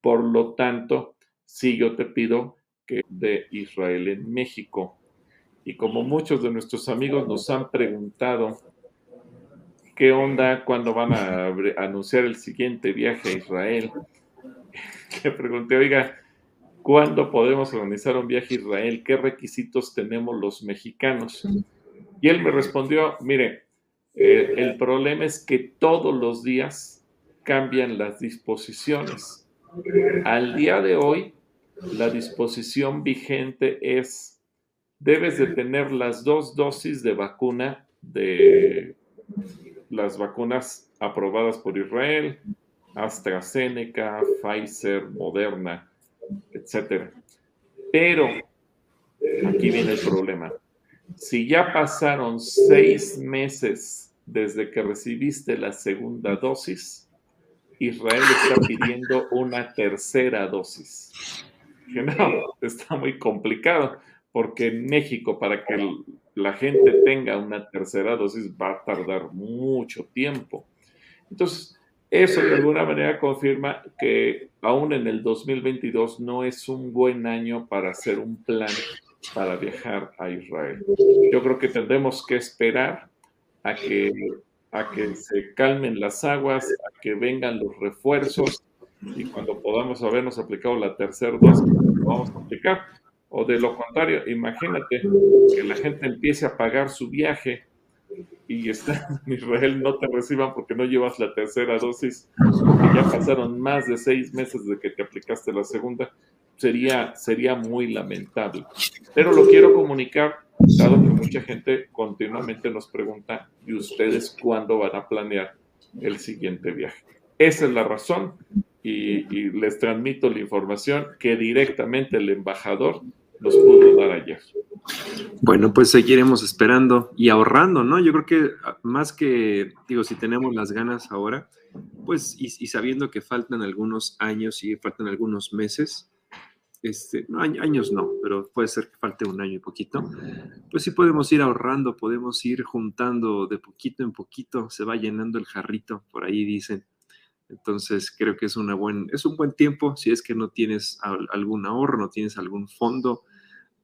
Por lo tanto, sí yo te pido que de Israel en México. Y como muchos de nuestros amigos nos han preguntado qué onda cuando van a anunciar el siguiente viaje a Israel, le pregunté, oiga, ¿Cuándo podemos organizar un viaje a Israel? ¿Qué requisitos tenemos los mexicanos? Y él me respondió, mire, eh, el problema es que todos los días cambian las disposiciones. Al día de hoy, la disposición vigente es debes de tener las dos dosis de vacuna de las vacunas aprobadas por Israel, AstraZeneca, Pfizer, Moderna, etc. Pero aquí viene el problema. Si ya pasaron seis meses desde que recibiste la segunda dosis, Israel está pidiendo una tercera dosis. Que está muy complicado, porque en México, para que la gente tenga una tercera dosis, va a tardar mucho tiempo. Entonces, eso de alguna manera confirma que aún en el 2022 no es un buen año para hacer un plan para viajar a Israel. Yo creo que tendremos que esperar a que, a que se calmen las aguas, a que vengan los refuerzos y cuando podamos habernos aplicado la tercera dosis, lo vamos a aplicar. O de lo contrario, imagínate que la gente empiece a pagar su viaje y está en Israel no te reciban porque no llevas la tercera dosis, y ya pasaron más de seis meses de que te aplicaste la segunda, sería, sería muy lamentable. Pero lo quiero comunicar, dado que mucha gente continuamente nos pregunta, ¿y ustedes cuándo van a planear el siguiente viaje? Esa es la razón y, y les transmito la información que directamente el embajador nos pudo dar ayer. Bueno, pues seguiremos esperando y ahorrando, ¿no? Yo creo que ah, más que, digo, si tenemos las ganas ahora, pues, y, sabiendo que faltan algunos años y faltan algunos meses, este, años no, pero puede ser que falte un año y poquito, pues sí podemos ir ahorrando, podemos ir juntando de poquito en poquito, se va llenando el jarrito, por ahí dicen. Entonces creo que es, una buen, es un buen tiempo si es que no tienes algún ahorro, no tienes algún fondo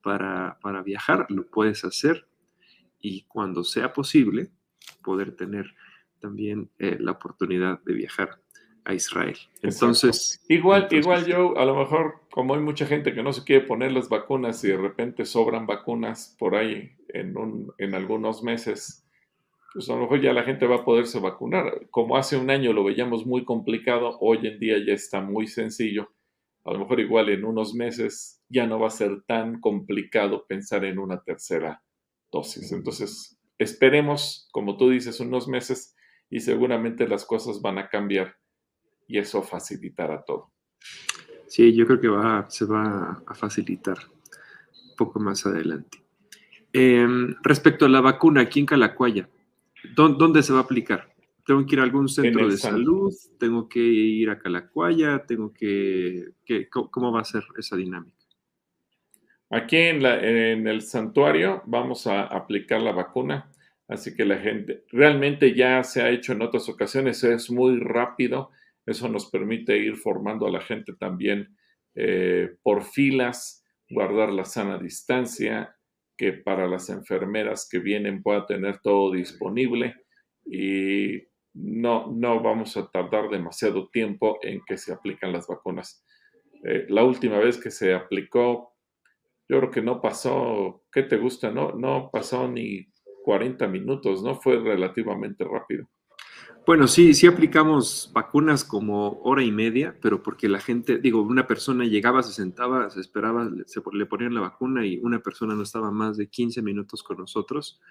para, viajar, lo puedes hacer y cuando sea posible, poder tener también eh, la oportunidad de viajar a Israel. Entonces, igual, igual yo, a lo mejor, como hay mucha gente que no se quiere poner las vacunas y de repente sobran vacunas por ahí en, un, en algunos meses, pues a lo mejor ya la gente va a poderse vacunar. Como hace un año lo veíamos muy complicado, hoy en día ya está muy sencillo. A lo mejor igual en unos meses ya no va a ser tan complicado pensar en una tercera dosis. Entonces, esperemos, como tú dices, unos meses y seguramente las cosas van a cambiar y eso facilitará todo. Sí, yo creo que va, se va a facilitar un poco más adelante. Em, respecto a la vacuna aquí en Calacuaya, ¿dónde se va a aplicar? ¿Tengo que ir a algún centro de salud? ¿Tengo que ir a Calacuaya? ¿Tengo que, que, ¿Cómo va a ser esa dinámica? Aquí en, la, en el santuario vamos a aplicar la vacuna, así que la gente realmente ya se ha hecho en otras ocasiones, es muy rápido, eso nos permite ir formando a la gente también eh, por filas, guardar la sana distancia, que para las enfermeras que vienen pueda tener todo disponible y no, no vamos a tardar demasiado tiempo en que se aplican las vacunas. Eh, la última vez que se aplicó yo creo que no pasó, ¿qué te gusta? No, no pasó ni 40 minutos, ¿no? Fue relativamente rápido. Bueno, sí, sí aplicamos vacunas como hora y media, pero porque la gente, digo, una persona llegaba, se sentaba, se esperaba, se, le ponían la vacuna y una persona no estaba más de 15 minutos con nosotros.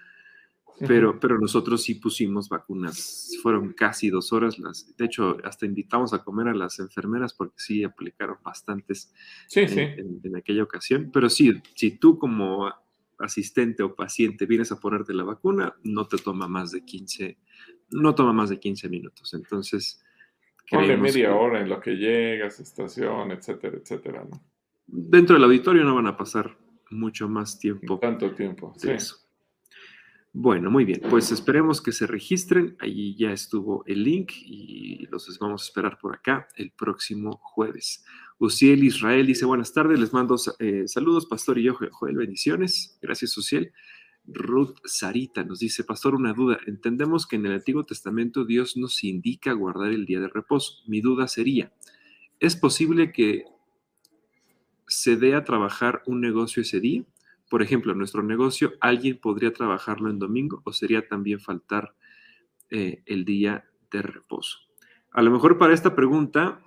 Pero, pero nosotros sí pusimos vacunas, fueron casi dos horas. Las, de hecho, hasta invitamos a comer a las enfermeras porque sí aplicaron bastantes en, aquella ocasión. Pero sí, si tú como asistente o paciente vienes a ponerte la vacuna, no te toma más de 15, no toma más de 15 minutos. Entonces, Ponle media hora en lo que llegas, estación, etcétera, etcétera, ¿no? Dentro del auditorio no van a pasar mucho más tiempo. Tanto tiempo, sí. Eso. Bueno, muy bien. Pues esperemos que se registren. Allí ya estuvo el link y los vamos a esperar por acá el próximo jueves. Uciel Israel dice buenas tardes, les mando eh, saludos, Pastor y yo, Joel, bendiciones. Gracias, Uciel. Ruth Sarita nos dice, Pastor, una duda. Entendemos que en el Antiguo Testamento Dios nos indica guardar el día de reposo. Mi duda sería, ¿es posible que se dé a trabajar un negocio ese día? Por ejemplo, nuestro negocio, ¿alguien podría trabajarlo en domingo o sería también faltar eh, el día de reposo? A lo mejor para esta pregunta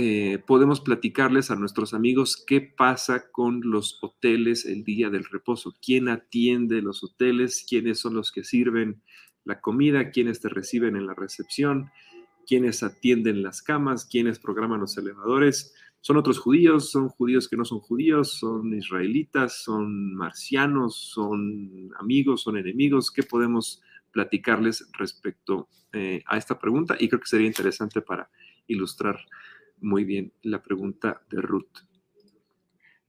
eh, podemos platicarles a nuestros amigos qué pasa con los hoteles el día del reposo, quién atiende los hoteles, quiénes son los que sirven la comida, quiénes te reciben en la recepción, quiénes atienden las camas, quiénes programan los elevadores. Son otros judíos, son judíos que no son judíos, son israelitas, son marcianos, son amigos, son enemigos. ¿Qué podemos platicarles respecto eh, a esta pregunta? Y creo que sería interesante para ilustrar muy bien la pregunta de Ruth.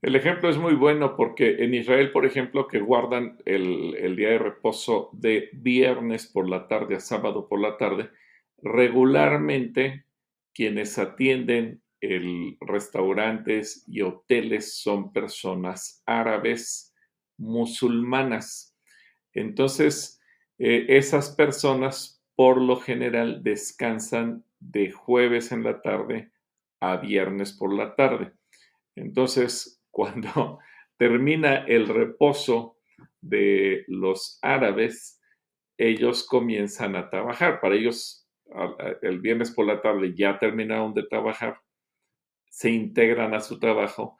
El ejemplo es muy bueno porque en Israel, por ejemplo, que guardan el, el, día de reposo de viernes por la tarde a sábado por la tarde, regularmente quienes atienden el restaurantes y hoteles son personas árabes musulmanas. Entonces, eh, esas personas por lo general descansan de jueves en la tarde a viernes por la tarde. Entonces, cuando termina el reposo de los árabes, ellos comienzan a trabajar. Para ellos, el viernes por la tarde ya terminaron de trabajar, se integran a su trabajo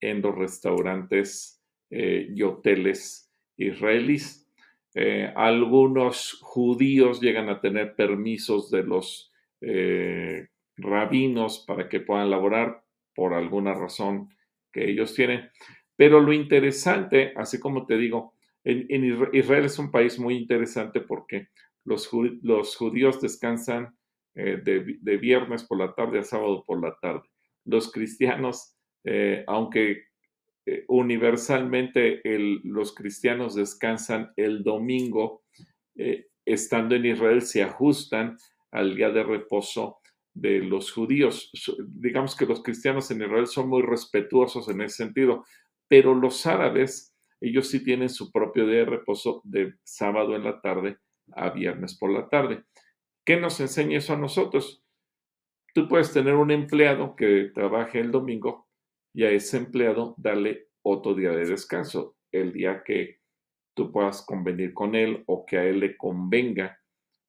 en los restaurantes eh, y hoteles israelíes. Eh, algunos judíos llegan a tener permisos de los eh, rabinos para que puedan laborar por alguna razón que ellos tienen. Pero lo interesante, así como te digo, en, Israel es un país muy interesante porque los, judíos descansan de, viernes por la tarde a sábado por la tarde. Los cristianos, eh, aunque eh, universalmente los cristianos descansan el domingo, estando en Israel se ajustan al día de reposo de los judíos. Digamos que los cristianos en Israel son muy respetuosos en ese sentido, pero los árabes, ellos sí tienen su propio día de reposo de sábado en la tarde a viernes por la tarde. ¿Qué nos enseña eso a nosotros? Tú puedes tener un empleado que trabaje el domingo y a ese empleado darle otro día de descanso, el día que tú puedas convenir con él o que a él le convenga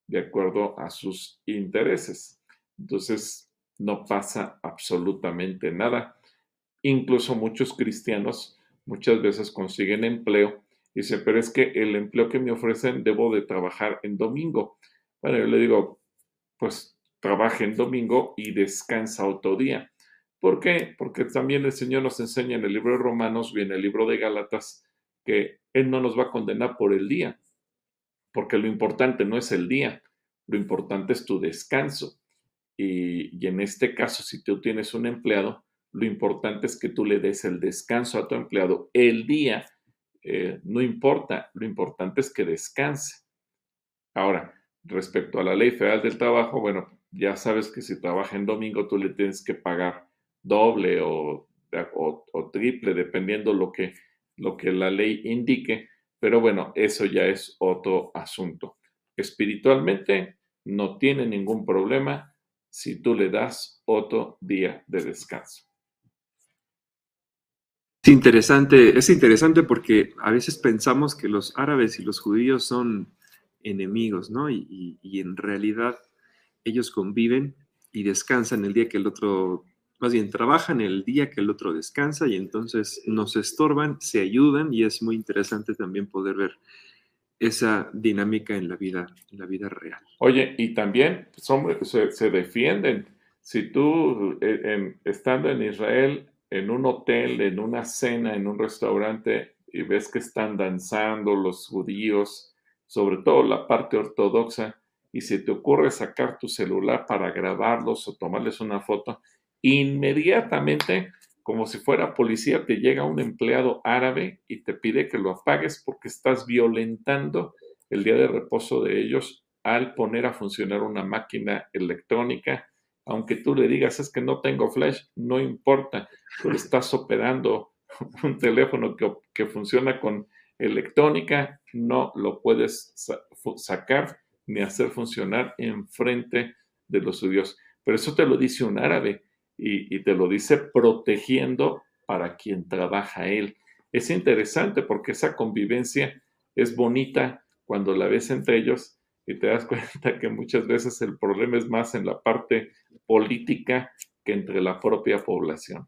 de acuerdo a sus intereses. Entonces, no pasa absolutamente nada. Incluso muchos cristianos muchas veces consiguen empleo y dicen, pero es que el empleo que me ofrecen debo de trabajar en domingo. Bueno, yo le digo, pues trabaje en domingo y descansa otro día. ¿Por qué? Porque también el Señor nos enseña en el libro de Romanos y en el libro de Gálatas que Él no nos va a condenar por el día, porque lo importante no es el día, lo importante es tu descanso. Y, en este caso, si tú tienes un empleado, lo importante es que tú le des el descanso a tu empleado. El día eh, no importa, lo importante es que descanse. Ahora, respecto a la ley federal del trabajo, bueno, ya sabes que si trabaja en domingo tú le tienes que pagar doble o, triple, dependiendo lo que, lo que la ley indique. Pero bueno, eso ya es otro asunto. Espiritualmente no tiene ningún problema si tú le das otro día de descanso. Es interesante, es interesante porque a veces pensamos que los árabes y los judíos son enemigos, ¿no? Y, en realidad ellos conviven y descansan el día que el otro, más bien trabajan el día que el otro descansa y entonces nos estorban, se ayudan y es muy interesante también poder ver esa dinámica en la vida, en la vida real. Oye, y también se, defienden. Si tú, eh, estando en Israel, en un hotel, en una cena, en un restaurante, y ves que están danzando los judíos, sobre todo la parte ortodoxa, y si te ocurre sacar tu celular para grabarlos o tomarles una foto, inmediatamente como si fuera policía, te llega un empleado árabe y te pide que lo apagues porque estás violentando el día de reposo de ellos al poner a funcionar una máquina electrónica. Aunque tú le digas, es que no tengo flash, no importa, tú estás operando un teléfono que funciona con electrónica, no lo puedes sacar ni hacer funcionar enfrente de los judíos. Pero eso te lo dice un árabe y, te lo dice protegiendo para quien trabaja él. Es interesante porque esa convivencia es bonita cuando la ves entre ellos y te das cuenta que muchas veces el problema es más en la parte política que entre la propia población.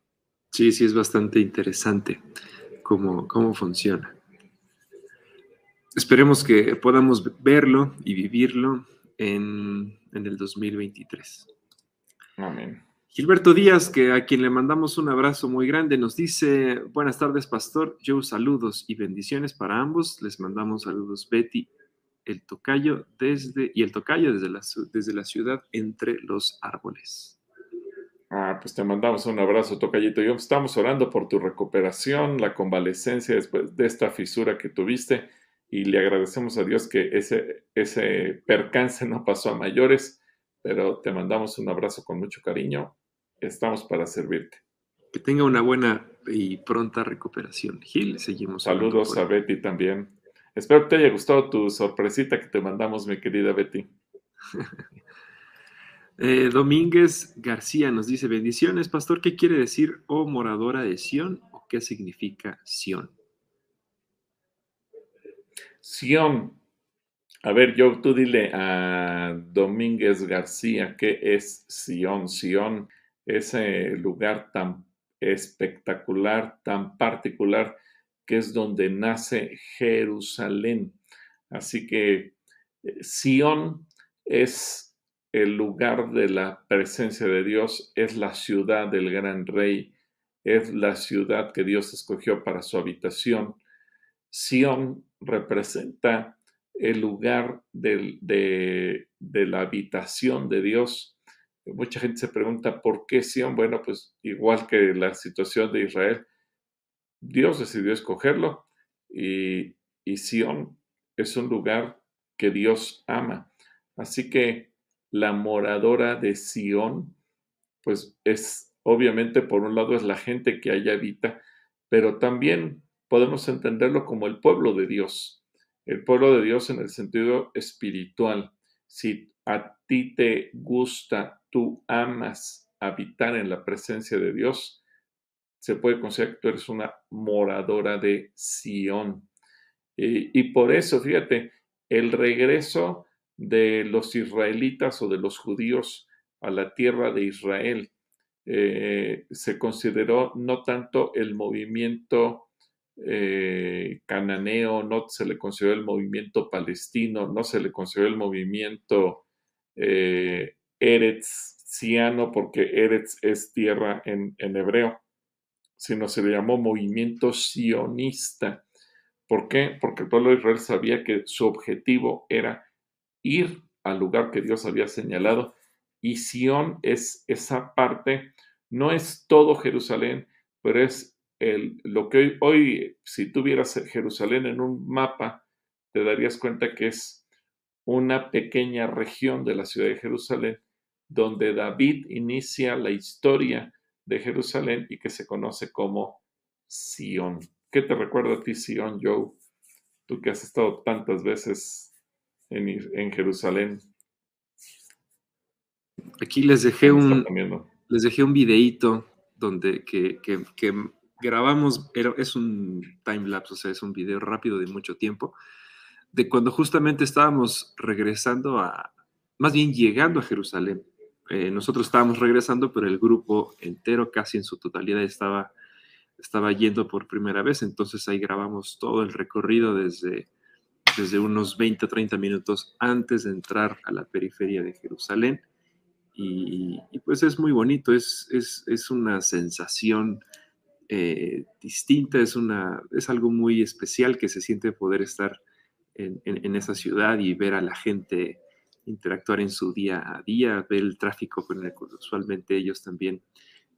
Sí, sí, es bastante interesante cómo, cómo funciona. Esperemos que podamos verlo y vivirlo en, en el 2023. Amén. Gilberto Díaz, que a quien le mandamos un abrazo muy grande, nos dice, buenas tardes, pastor. Yo saludos y bendiciones para ambos. Les mandamos saludos Betty, el tocayo desde, y el tocayo desde la, desde la ciudad entre los árboles. Ah, pues te mandamos un abrazo, Tocayito. Yo estamos orando por tu recuperación, la convalecencia después de esta fisura que tuviste y le agradecemos a Dios que ese, ese percance no pasó a mayores, pero te mandamos un abrazo con mucho cariño. Estamos para servirte. Que tenga una buena y pronta recuperación. Gil, seguimos. Saludos a Betty también. Espero que te haya gustado tu sorpresita que te mandamos, mi querida Betty. Eh, Domínguez García nos dice, bendiciones, pastor, ¿qué quiere decir oh moradora de Sión o qué significa Sión? Sión. A ver, yo tú dile a Domínguez García qué es Sión. Sión, ese lugar tan espectacular, tan particular, que es donde nace Jerusalén. Así que eh, Sión es el lugar de la presencia de Dios, es la ciudad del gran rey, es la ciudad que Dios escogió para su habitación. Sión representa el lugar de, la habitación de Dios. Mucha gente se pregunta por qué Sión. Bueno, pues igual que la situación de Israel, Dios decidió escogerlo y, y Sión es un lugar que Dios ama. Así que la moradora de Sión, pues es obviamente por un lado es la gente que allá habita, pero también podemos entenderlo como el pueblo de Dios, el pueblo de Dios en el sentido espiritual. Si a ti te gusta, tú amas habitar en la presencia de Dios, se puede considerar que tú eres una moradora de Sión. Y, por eso, fíjate, el regreso de los israelitas o de los judíos a la tierra de Israel. Eh, se consideró no tanto el movimiento eh, cananeo, no se le consideró el movimiento palestino, no se le consideró el movimiento eh, eretziano, porque Eretz es tierra en, en hebreo, sino se le llamó movimiento sionista. ¿Por qué? Porque de Israel sabía que su objetivo era ir al lugar que Dios había señalado. Y Sión es esa parte, no es todo Jerusalén, pero es el, lo que hoy, hoy, si tuvieras Jerusalén en un mapa, te darías cuenta que es una pequeña región de la ciudad de Jerusalén, donde David inicia la historia de Jerusalén y que se conoce como Sión. ¿Qué te recuerda a ti, Sión, Joe? Tú que has estado tantas veces en, Jerusalén. Aquí les dejé un les dejé un videíto donde que, grabamos, es un time lapse, o sea, es un video rápido de mucho tiempo, de cuando justamente estábamos regresando a, más bien llegando a Jerusalén. Eh, nosotros estábamos regresando, pero el grupo entero, casi en su totalidad, estaba, estaba yendo por primera vez. Entonces ahí grabamos todo el recorrido desde, desde unos 20 o 30 minutos antes de entrar a la periferia de Jerusalén. Y, pues es muy bonito, es, es, una sensación eh, distinta, es, una, es algo muy especial que se siente poder estar en, esa ciudad y ver a la gente interactuar en su día a día, ver el tráfico con el que usualmente ellos también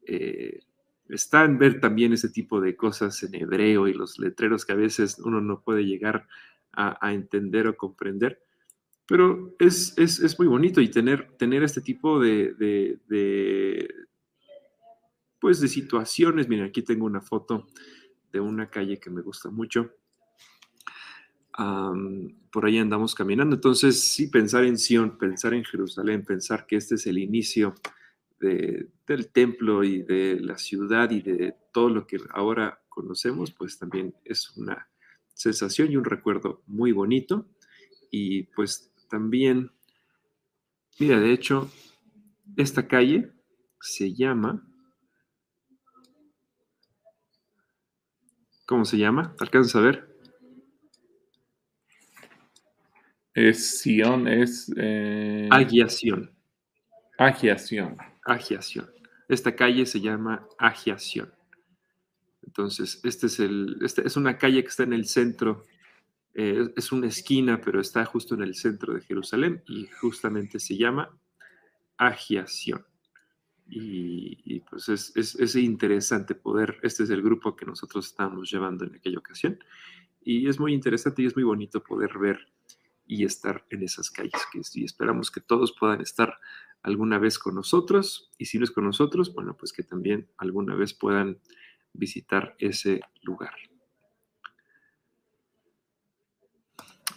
eh, están, ver también ese tipo de cosas en hebreo y los letreros que a veces uno no puede llegar a, entender o comprender. Pero es, es, muy bonito y tener, tener este tipo de, pues de situaciones. Miren, aquí tengo una foto de una calle que me gusta mucho. por ahí andamos caminando. Entonces, sí, pensar en Sion, pensar en Jerusalén, pensar que este es el inicio del templo y de la ciudad y de todo lo que ahora conocemos, pues también es una, sensación y un recuerdo muy bonito. Y pues también, mira, de hecho, esta calle se llama... ¿Cómo se llama? ¿Alcanzas a ver? Es Sion, es... Eh... Agiación. Agiación. Agiación. Esta calle se llama Agiación. Entonces, este es, el, este es una calle que está en el centro, eh, es una esquina, pero está justo en el centro de Jerusalén y justamente se llama Agiación. Y, pues es, es, interesante poder, este es el grupo que nosotros estábamos llevando en aquella ocasión, y es muy interesante y es muy bonito poder ver y estar en esas calles, y esperamos que todos puedan estar alguna vez con nosotros, y si no es con nosotros, bueno, pues que también alguna vez puedan visitar ese lugar.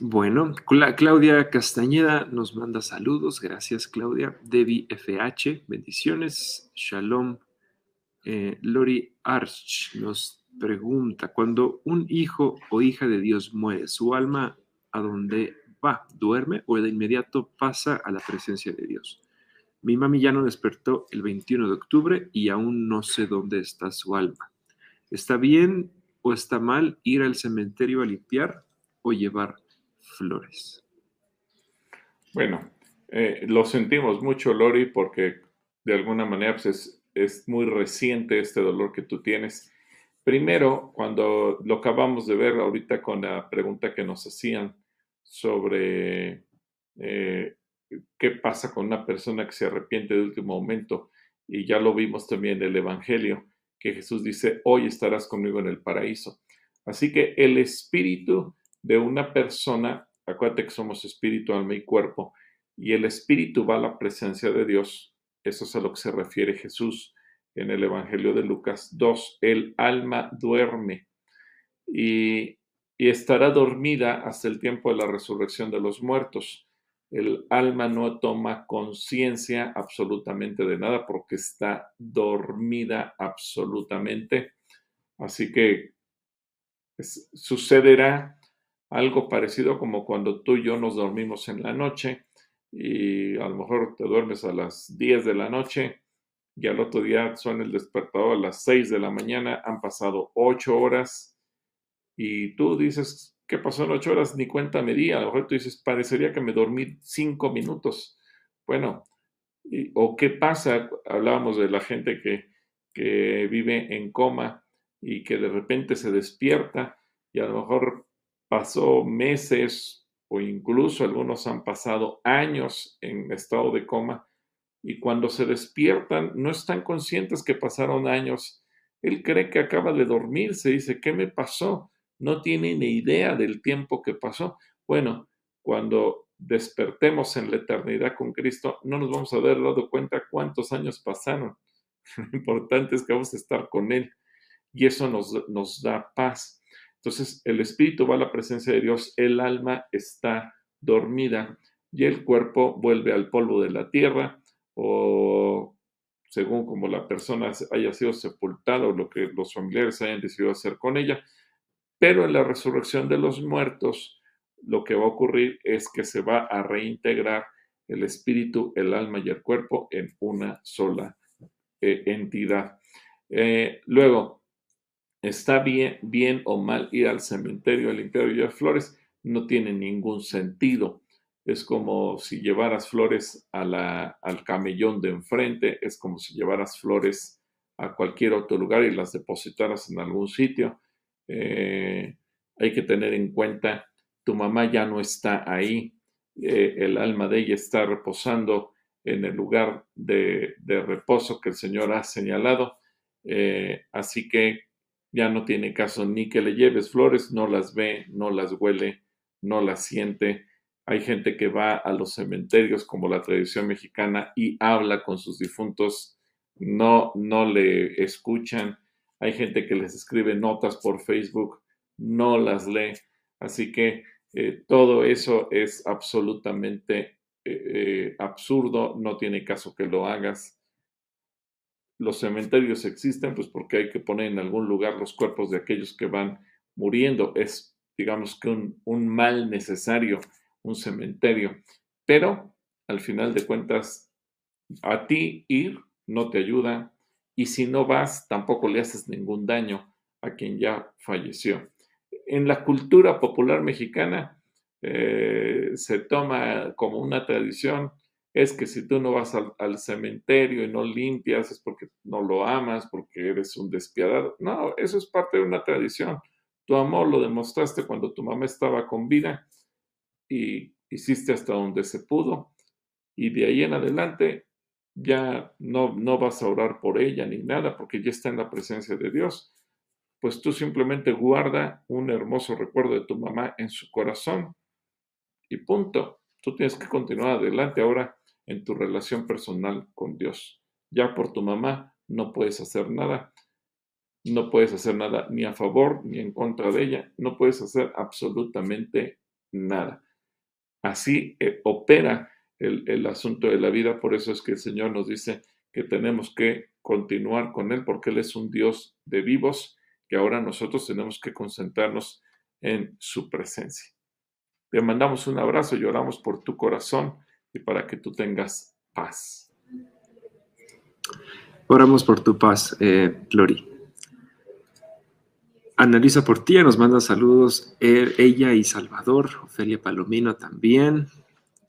Bueno, Claudia Castañeda nos manda saludos. Gracias, Claudia. Debbie FH, bendiciones. Shalom. Eh, Lori Arch nos pregunta: cuando un hijo o hija de Dios muere, ¿su alma a dónde va? ¿Duerme o de inmediato pasa a la presencia de Dios? Mi mami ya no despertó el 21 de octubre y aún no sé dónde está su alma. ¿Está bien o está mal ir al cementerio a limpiar o llevar flores? Bueno, eh, lo sentimos mucho, Lori, porque de alguna manera pues, es, es, muy reciente este dolor que tú tienes. Primero, cuando lo acabamos de ver ahorita con la pregunta que nos hacían sobre eh, qué pasa con una persona que se arrepiente de último momento, y ya lo vimos también en el Evangelio, que Jesús dice, hoy estarás conmigo en el paraíso. Así que el espíritu de una persona, acuérdate que somos espíritu, alma y cuerpo, y el espíritu va a la presencia de Dios, eso es a lo que se refiere Jesús en el Evangelio de Lucas 2, el alma duerme y, y estará dormida hasta el tiempo de la resurrección de los muertos el alma no toma conciencia absolutamente de nada porque está dormida absolutamente. Así que sucederá algo parecido como cuando tú y yo nos dormimos en la noche y a lo mejor te duermes a las 10 de la noche y al otro día suena el despertador a las 6 de la mañana, han pasado 8 horas y tú dices, ¿qué pasó en ocho horas? Ni cuenta me di. A lo mejor tú dices, parecería que me dormí cinco minutos. Bueno, o qué pasa, hablábamos de la gente que, que vive en coma y que de repente se despierta y a lo mejor pasó meses o incluso algunos han pasado años en estado de coma y cuando se despiertan no están conscientes que pasaron años. Él cree que acaba de dormir, se dice, ¿qué me pasó? no tiene ni idea del tiempo que pasó. Bueno, cuando despertemos en la eternidad con Cristo, no nos vamos a haber dado cuenta cuántos años pasaron. Lo importante es que vamos a estar con Él y eso nos, nos da paz. Entonces, el espíritu va a la presencia de Dios, el alma está dormida y el cuerpo vuelve al polvo de la tierra o según como la persona haya sido sepultada o lo que los familiares hayan decidido hacer con ella, pero en la resurrección de los muertos, lo que va a ocurrir es que se va a reintegrar el espíritu, el alma y el cuerpo en una sola eh, entidad. Eh, luego, ¿está bien, bien o mal ir al cementerio a limpiar y flores? No tiene ningún sentido. Es como si llevaras flores al camellón de enfrente, es como si llevaras flores a cualquier otro lugar y las depositaras en algún sitio eh, hay que tener en cuenta, tu mamá ya no está ahí, eh, el alma de ella está reposando en el lugar de, reposo que el Señor ha señalado, eh, así que ya no tiene caso ni que le lleves flores, no las ve, no las huele, no las siente. Hay gente que va a los cementerios como la tradición mexicana y habla con sus difuntos, no, no le escuchan, hay gente que les escribe notas por Facebook, no las lee. Así que eh, todo eso es absolutamente eh, eh, absurdo, no tiene caso que lo hagas. Los cementerios existen pues porque hay que poner en algún lugar los cuerpos de aquellos que van muriendo. Es, digamos que un, mal necesario, un cementerio. Pero al final de cuentas, a ti ir no te ayuda y si no vas, tampoco le haces ningún daño a quien ya falleció. En la cultura popular mexicana eh, se toma como una tradición, es que si tú no vas al, cementerio y no limpias es porque no lo amas, porque eres un despiadado. No, eso es parte de una tradición. Tu amor lo demostraste cuando tu mamá estaba con vida y hiciste hasta donde se pudo. Y de ahí en adelante ya no, no vas a orar por ella ni nada porque ya está en la presencia de Dios. Pues tú simplemente guarda un hermoso recuerdo de tu mamá en su corazón y punto. Tú tienes que continuar adelante ahora en tu relación personal con Dios. Ya por tu mamá no puedes hacer nada. No puedes hacer nada ni a favor ni en contra de ella. No puedes hacer absolutamente nada. Así eh, opera el, asunto de la vida. Por eso es que el Señor nos dice que tenemos que continuar con Él, porque Él es un Dios de vivos, que ahora nosotros tenemos que concentrarnos en su presencia. Te mandamos un abrazo y oramos por tu corazón y para que tú tengas paz. Oramos por tu paz, eh, Lori. Analiza Portilla nos manda saludos, ella y Salvador, Ofelia Palomino también,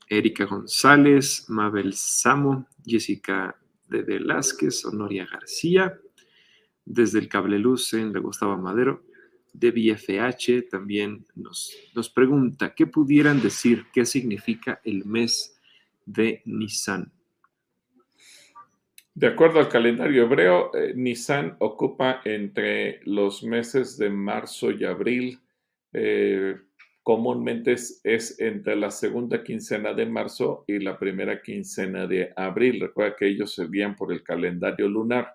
Erika González, Mabel Samo, Jessica de Velázquez, Honoria García, desde el Cable Luz en Gustavo Madero, de FH también nos, nos pregunta, ¿qué pudieran decir qué significa el mes de Nisan? De acuerdo al calendario hebreo, eh, Nisan ocupa entre los meses de marzo y abril. Eh, comúnmente es, entre la segunda quincena de marzo y la primera quincena de abril. Recuerda que ellos se guían por el calendario lunar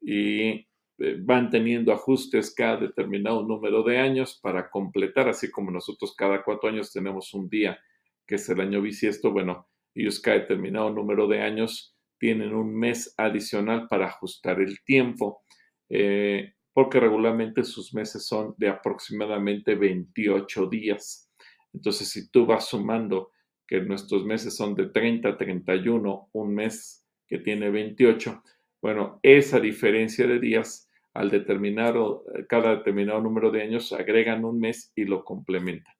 y eh, van teniendo ajustes cada determinado número de años para completar, así como nosotros cada cuatro años tenemos un día que es el año bisiesto. Bueno, ellos cada determinado número de años tienen un mes adicional para ajustar el tiempo, eh, porque regularmente sus meses son de aproximadamente 28 días. Entonces, si tú vas sumando que nuestros meses son de 30 a 31, un mes que tiene 28, bueno, esa diferencia de días al determinado, cada determinado número de años agregan un mes y lo complementan.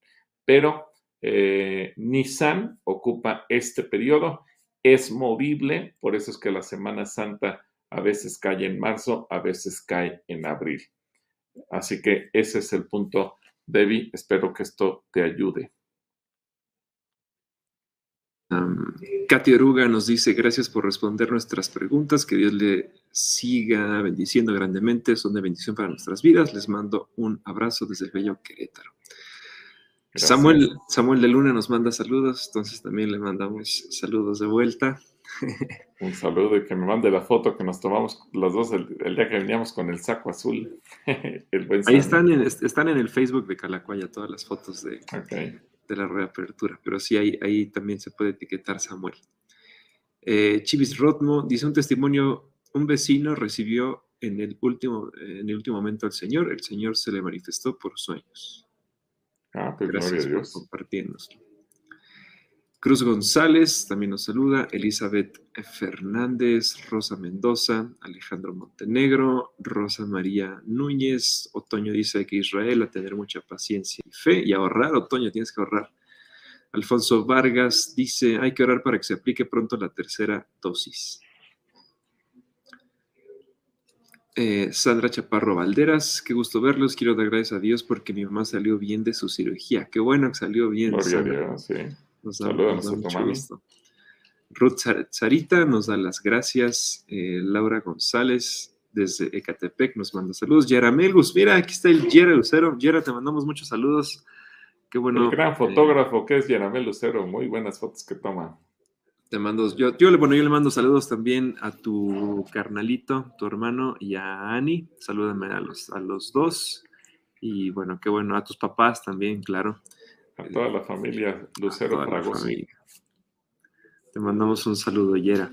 Pero eh, Nissan ocupa este periodo es movible, por eso es que la Semana Santa a veces cae en marzo, a veces cae en abril. Así que ese es el punto, Debbie. Espero que esto te ayude. Katy Oruga nos dice, gracias por responder nuestras preguntas, que Dios le siga bendiciendo grandemente, son de bendición para nuestras vidas. Les mando un abrazo desde el bello Querétaro. Samuel, Samuel de Luna nos manda saludos, entonces también le mandamos saludos de vuelta. Un saludo y que me mande la foto que nos tomamos los dos el, día que veníamos con el saco azul. Ahí están en, están en el Facebook de Calacuaya todas las fotos de, de la reapertura, pero sí, ahí, ahí también se puede etiquetar Samuel. Eh, Chivis Rotmo dice un testimonio, un vecino recibió en el último, en el último momento al Señor, el Señor se le manifestó por sueños. Ah, pues Gracias por compartirnos. Cruz González también nos saluda, Elizabeth Fernández, Rosa Mendoza, Alejandro Montenegro, Rosa María Núñez, Otoño dice que Israel a tener mucha paciencia y fe y ahorrar, Otoño tienes que ahorrar. Alfonso Vargas dice, hay que orar para que se aplique pronto la tercera dosis. Eh, Sandra Chaparro Valderas, qué gusto verlos. Quiero dar gracias a Dios porque mi mamá salió bien de su cirugía. Qué bueno que salió bien. Gloria sí. Nos da, mucho gusto. Ruth Sarita nos da las gracias. Eh, Laura González desde Ecatepec nos manda saludos. Yera Melgus, mira, aquí está el Yera Lucero. Yera, te mandamos muchos saludos. Qué bueno. El gran fotógrafo que es Yaramel Lucero, muy buenas fotos que toma. Te mando, yo, yo, bueno, yo le mando saludos también a tu carnalito, tu hermano y a Ani. Salúdame a los, a los dos. Y bueno, qué bueno, a tus papás también, claro. A toda la familia Lucero Te mandamos un saludo, Yera.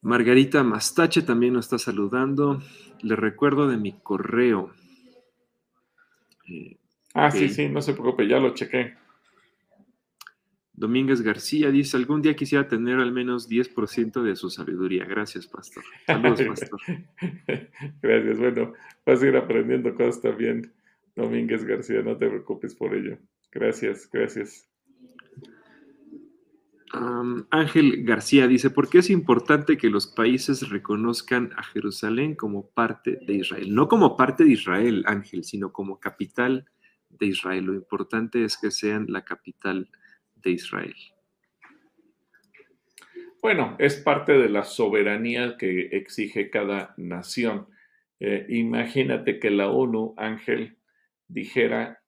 Margarita Mastache también nos está saludando. Le recuerdo de mi correo. ah, sí, sí, no se preocupe, ya lo chequé. Domínguez García dice, algún día quisiera tener al menos 10% de su sabiduría. Gracias, pastor. Saludos, pastor. Gracias. Bueno, vas a ir aprendiendo cosas también, Domínguez García. No te preocupes por ello. Gracias, gracias. Ángel García dice, ¿por qué es importante que los países reconozcan a Jerusalén como parte de Israel? No como parte de Israel, Ángel, sino como capital de Israel. Lo importante es que sean la capital de Israel. Bueno, es parte de la soberanía que exige cada nación. Eh, imagínate que la ONU, Ángel, dijera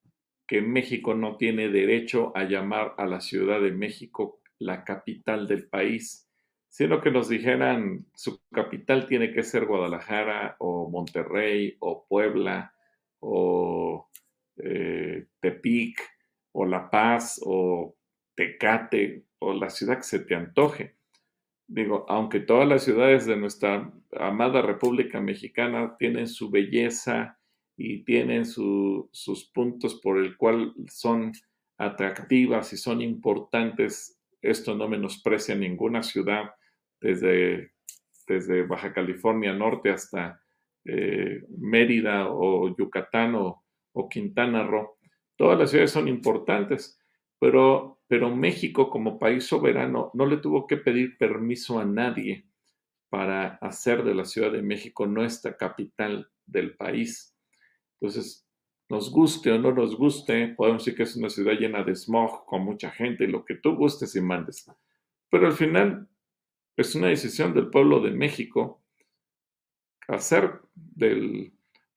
que México no tiene derecho a llamar a la Ciudad de México la capital del país, sino que nos dijeran su capital tiene que ser Guadalajara o Monterrey o Puebla o eh, Tepic o La Paz o Tecate o la ciudad que se te antoje. Digo, aunque todas las ciudades de nuestra amada República Mexicana tienen su belleza y tienen sus puntos por el cual son atractivas y son importantes esto no menosprecia ninguna ciudad, desde, desde Baja California Norte hasta eh, Mérida o Yucatán o, Quintana Roo. Todas las ciudades son importantes, pero, pero México como país soberano no le tuvo que pedir permiso a nadie para hacer de la Ciudad de México nuestra capital del país. Entonces, nos guste o no nos guste, podemos decir que es una ciudad llena de smog, con mucha gente, lo que tú gustes y mandes. Pero al final es una decisión del pueblo de México hacer de,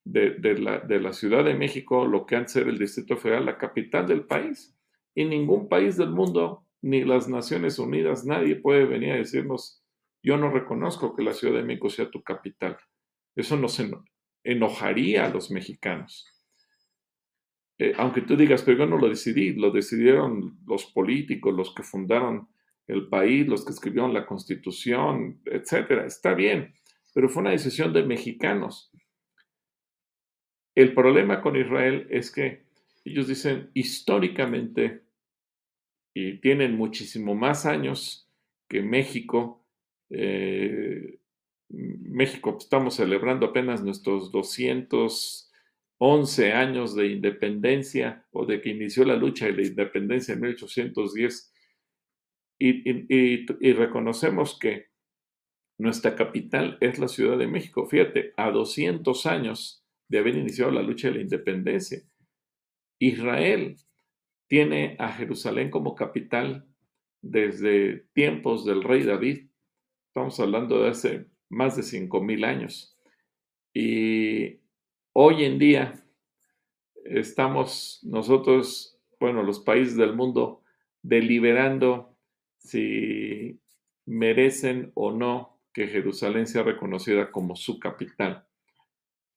la, de, la, Ciudad de México lo que antes era el Distrito Federal, la capital del país. Y ningún país del mundo, ni las Naciones Unidas, nadie puede venir a decirnos, yo no reconozco que la Ciudad de México sea tu capital. Eso nos enojaría a los mexicanos. Eh, aunque tú digas, pero yo no lo decidí, lo decidieron los políticos, los que fundaron el país, los que escribieron la constitución, etcétera. Está bien, pero fue una decisión de mexicanos. El problema con Israel es que ellos dicen históricamente, y tienen muchísimo más años que México, eh, México estamos celebrando apenas nuestros 200 11 años de independencia o de que inició la lucha de la independencia en 1810 y, reconocemos que nuestra capital es la Ciudad de México. Fíjate, a 200 años de haber iniciado la lucha de la independencia, Israel tiene a Jerusalén como capital desde tiempos del rey David. Estamos hablando de hace más de 5.000 años. Y Hoy en día estamos nosotros, bueno, los países del mundo, deliberando si merecen o no que Jerusalén sea reconocida como su capital.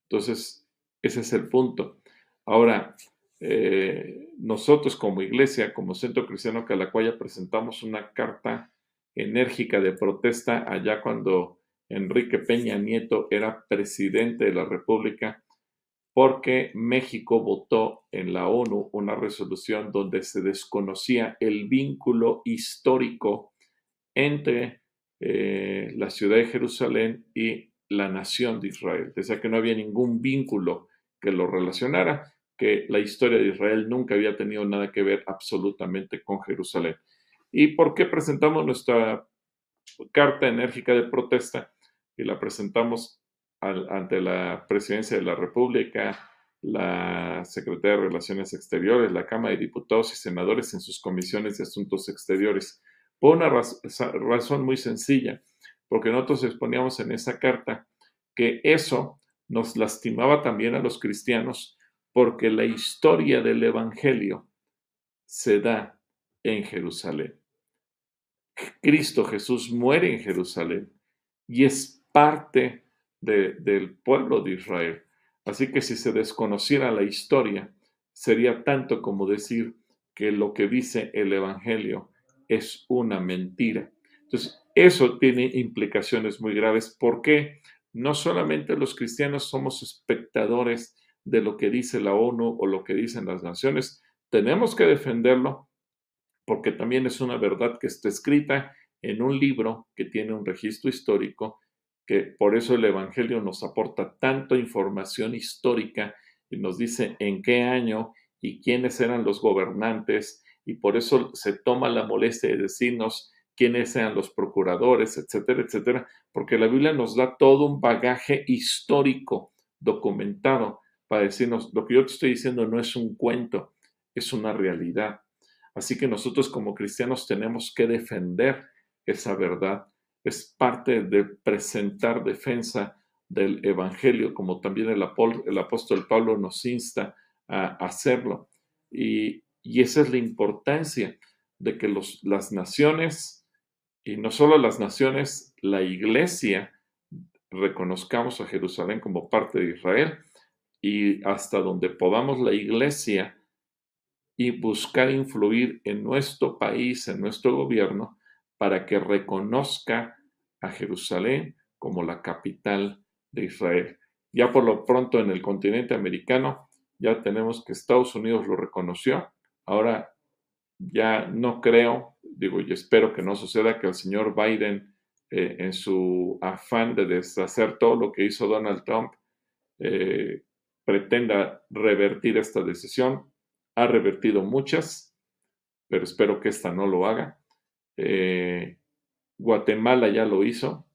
Entonces, ese es el punto. Ahora, eh, nosotros como iglesia, como Centro Cristiano Calacuaya, presentamos una carta enérgica de protesta allá cuando Enrique Peña Nieto era presidente de la República porque México votó en la ONU una resolución donde se desconocía el vínculo histórico entre eh, la ciudad de Jerusalén y la nación de Israel. Decía que no había ningún vínculo que lo relacionara, que la historia de Israel nunca había tenido nada que ver absolutamente con Jerusalén. ¿Y por qué presentamos nuestra carta enérgica de protesta? Y la presentamos ante la presidencia de la República, la Secretaría de Relaciones Exteriores, la Cámara de Diputados y Senadores en sus comisiones de asuntos exteriores, por una razón muy sencilla, porque nosotros exponíamos en esa carta que eso nos lastimaba también a los cristianos, porque la historia del Evangelio se da en Jerusalén. Cristo Jesús muere en Jerusalén y es parte del pueblo de Israel. Así que si se desconociera la historia, sería tanto como decir que lo que dice el Evangelio es una mentira. Entonces, eso tiene implicaciones muy graves porque no solamente los cristianos somos espectadores de lo que dice la ONU o lo que dicen las naciones, tenemos que defenderlo, porque también es una verdad que está escrita en un libro que tiene un registro histórico, que por eso el Evangelio nos aporta tanto información histórica y nos dice en qué año y quiénes eran los gobernantes, y por eso se toma la molestia de decirnos quiénes sean los procuradores, etcétera, etcétera, porque la Biblia nos da todo un bagaje histórico documentado para decirnos, lo que yo te estoy diciendo no es un cuento, es una realidad. Así que nosotros como cristianos tenemos que defender esa verdad. Es parte de presentar defensa del Evangelio, como también el, apóstol Pablo nos insta a hacerlo. Y, esa es la importancia de que los, las naciones, y no solo las naciones, la iglesia, reconozcamos a Jerusalén como parte de Israel y hasta donde podamos la iglesia y buscar influir en nuestro país, en nuestro gobierno, para que reconozca a Jerusalén como la capital de Israel. Ya por lo pronto en el continente americano ya tenemos que Estados Unidos lo reconoció. Ahora ya no creo, digo, y espero que no suceda que el señor Biden, eh, en su afán de deshacer todo lo que hizo Donald Trump, eh, pretenda revertir esta decisión. Ha revertido muchas, pero espero que esta no lo haga. Eh, Guatemala ya lo hizo,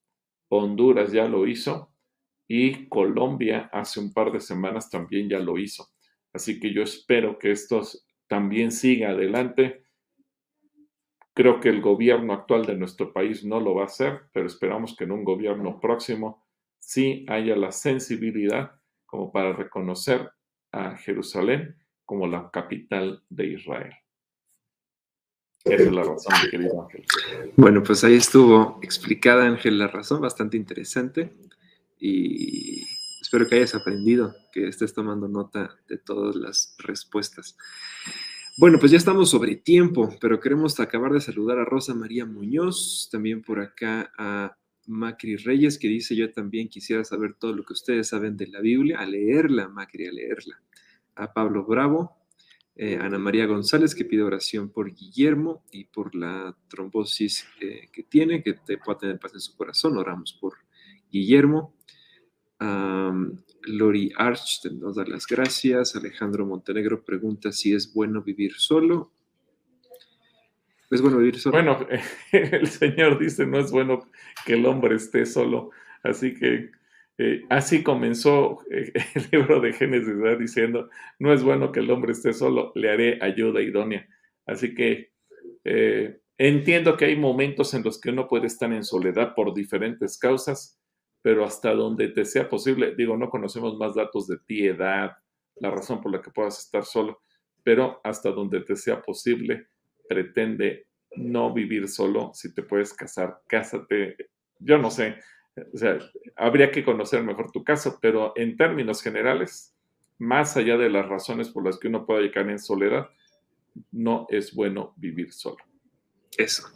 Honduras ya lo hizo y Colombia hace un par de semanas también ya lo hizo. Así que yo espero que esto también siga adelante. Creo que el gobierno actual de nuestro país no lo va a hacer, pero esperamos que en un gobierno próximo sí haya la sensibilidad como para reconocer a Jerusalén como la capital de Israel. Esa es la razón, mi querido Ángel. Bueno, pues ahí estuvo explicada, Ángel, la razón, bastante interesante. Y espero que hayas aprendido, que estés tomando nota de todas las respuestas. Bueno, pues ya estamos sobre tiempo, pero queremos acabar de saludar a Rosa María Muñoz, también por acá a Macri Reyes, que dice yo también quisiera saber todo lo que ustedes saben de la Biblia, a leerla, Macri, a leerla. A Pablo Bravo, eh, Ana María González, que pide oración por Guillermo y por la trombosis eh, que tiene, que te pueda tener paz en su corazón. Oramos por Guillermo. Lori Arch nos da las gracias. Alejandro Montenegro pregunta si es bueno vivir solo. ¿Es bueno el Señor dice, no es bueno que el hombre esté solo. Así que eh, así comenzó eh, el libro de Génesis diciendo, no es bueno que el hombre esté solo, le haré ayuda idónea. Así que eh, entiendo que hay momentos en los que uno puede estar en soledad por diferentes causas, pero hasta donde te sea posible, digo, no conocemos más datos de ti, edad, la razón por la que puedas estar solo, pero hasta donde te sea posible, pretende no vivir solo. Si te puedes casar, cásate. Yo no sé, o sea, habría que conocer mejor tu caso, pero en términos generales, más allá de las razones por las que uno pueda llegar en soledad, no es bueno vivir solo. Eso.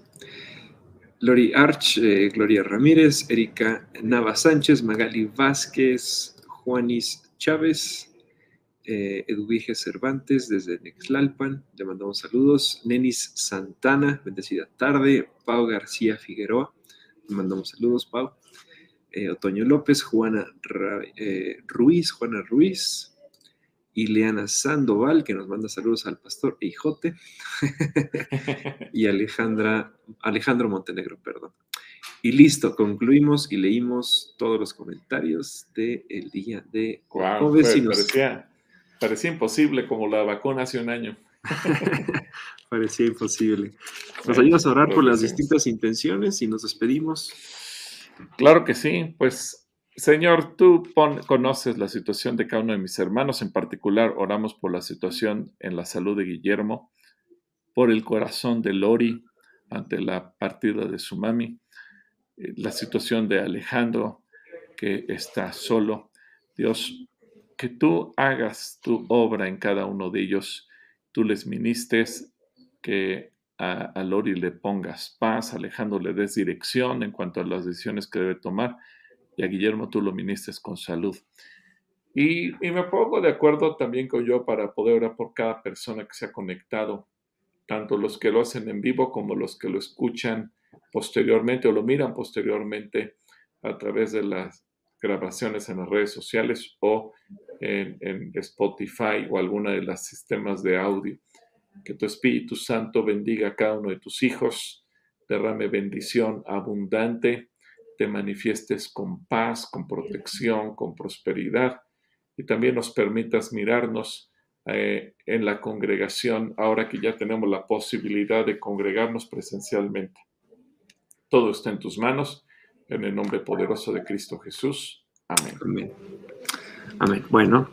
Lori Arch, eh, Gloria Ramírez, Erika Nava Sánchez, Magali Vázquez, Juanis Chávez, eh, Edwige Cervantes desde Nexlalpan, le mandamos saludos. Nenis Santana, bendecida tarde. Pau García Figueroa, le mandamos saludos, Pau. Eh, Otoño López, Juana eh, Ruiz, Juana Ruiz, Ileana Sandoval, que nos manda saludos al pastor Eijote, y Alejandra, Alejandro Montenegro, perdón. Y listo, concluimos y leímos todos los comentarios del día de wow, parecía, imposible como la vacuna hace un año. parecía imposible. Nos ayudas a orar por las distintas intenciones y nos despedimos. Claro que sí, pues Señor, tú conoces la situación de cada uno de mis hermanos, en particular oramos por la situación en la salud de Guillermo, por el corazón de Lori ante la partida de su mami, eh, la situación de Alejandro que está solo. Dios, que tú hagas tu obra en cada uno de ellos, tú les ministres, que a, Lori le pongas paz, Alejandro le des dirección en cuanto a las decisiones que debe tomar y a Guillermo tú lo ministres con salud. Y, me pongo de acuerdo también con yo para poder orar por cada persona que se ha conectado, tanto los que lo hacen en vivo como los que lo escuchan posteriormente o lo miran posteriormente a través de las grabaciones en las redes sociales o en, Spotify o alguna de los sistemas de audio. Que tu Espíritu Santo bendiga a cada uno de tus hijos, derrame bendición abundante, te manifiestes con paz, con protección, con prosperidad y también nos permitas mirarnos eh, en la congregación ahora que ya tenemos la posibilidad de congregarnos presencialmente. Todo está en tus manos, en el nombre poderoso de Cristo Jesús. Amén. Amén. Amén. Bueno.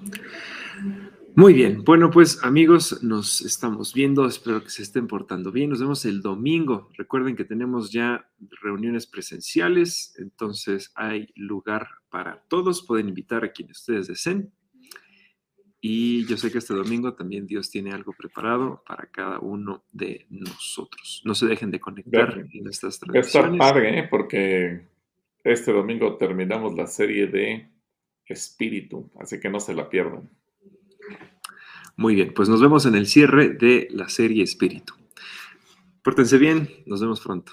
Muy bien, bueno pues amigos, nos estamos viendo, espero que se estén portando bien, nos vemos el domingo, recuerden que tenemos ya reuniones presenciales, entonces hay lugar para todos, pueden invitar a quienes ustedes deseen y yo sé que este domingo también Dios tiene algo preparado para cada uno de nosotros. No se dejen de conectar en estas tradiciones. Está padre, ¿eh? porque este domingo terminamos la serie de Espíritu, así que no se la pierdan. Muy bien, pues nos vemos en el cierre de la serie Espíritu. Pórtense bien, nos vemos pronto.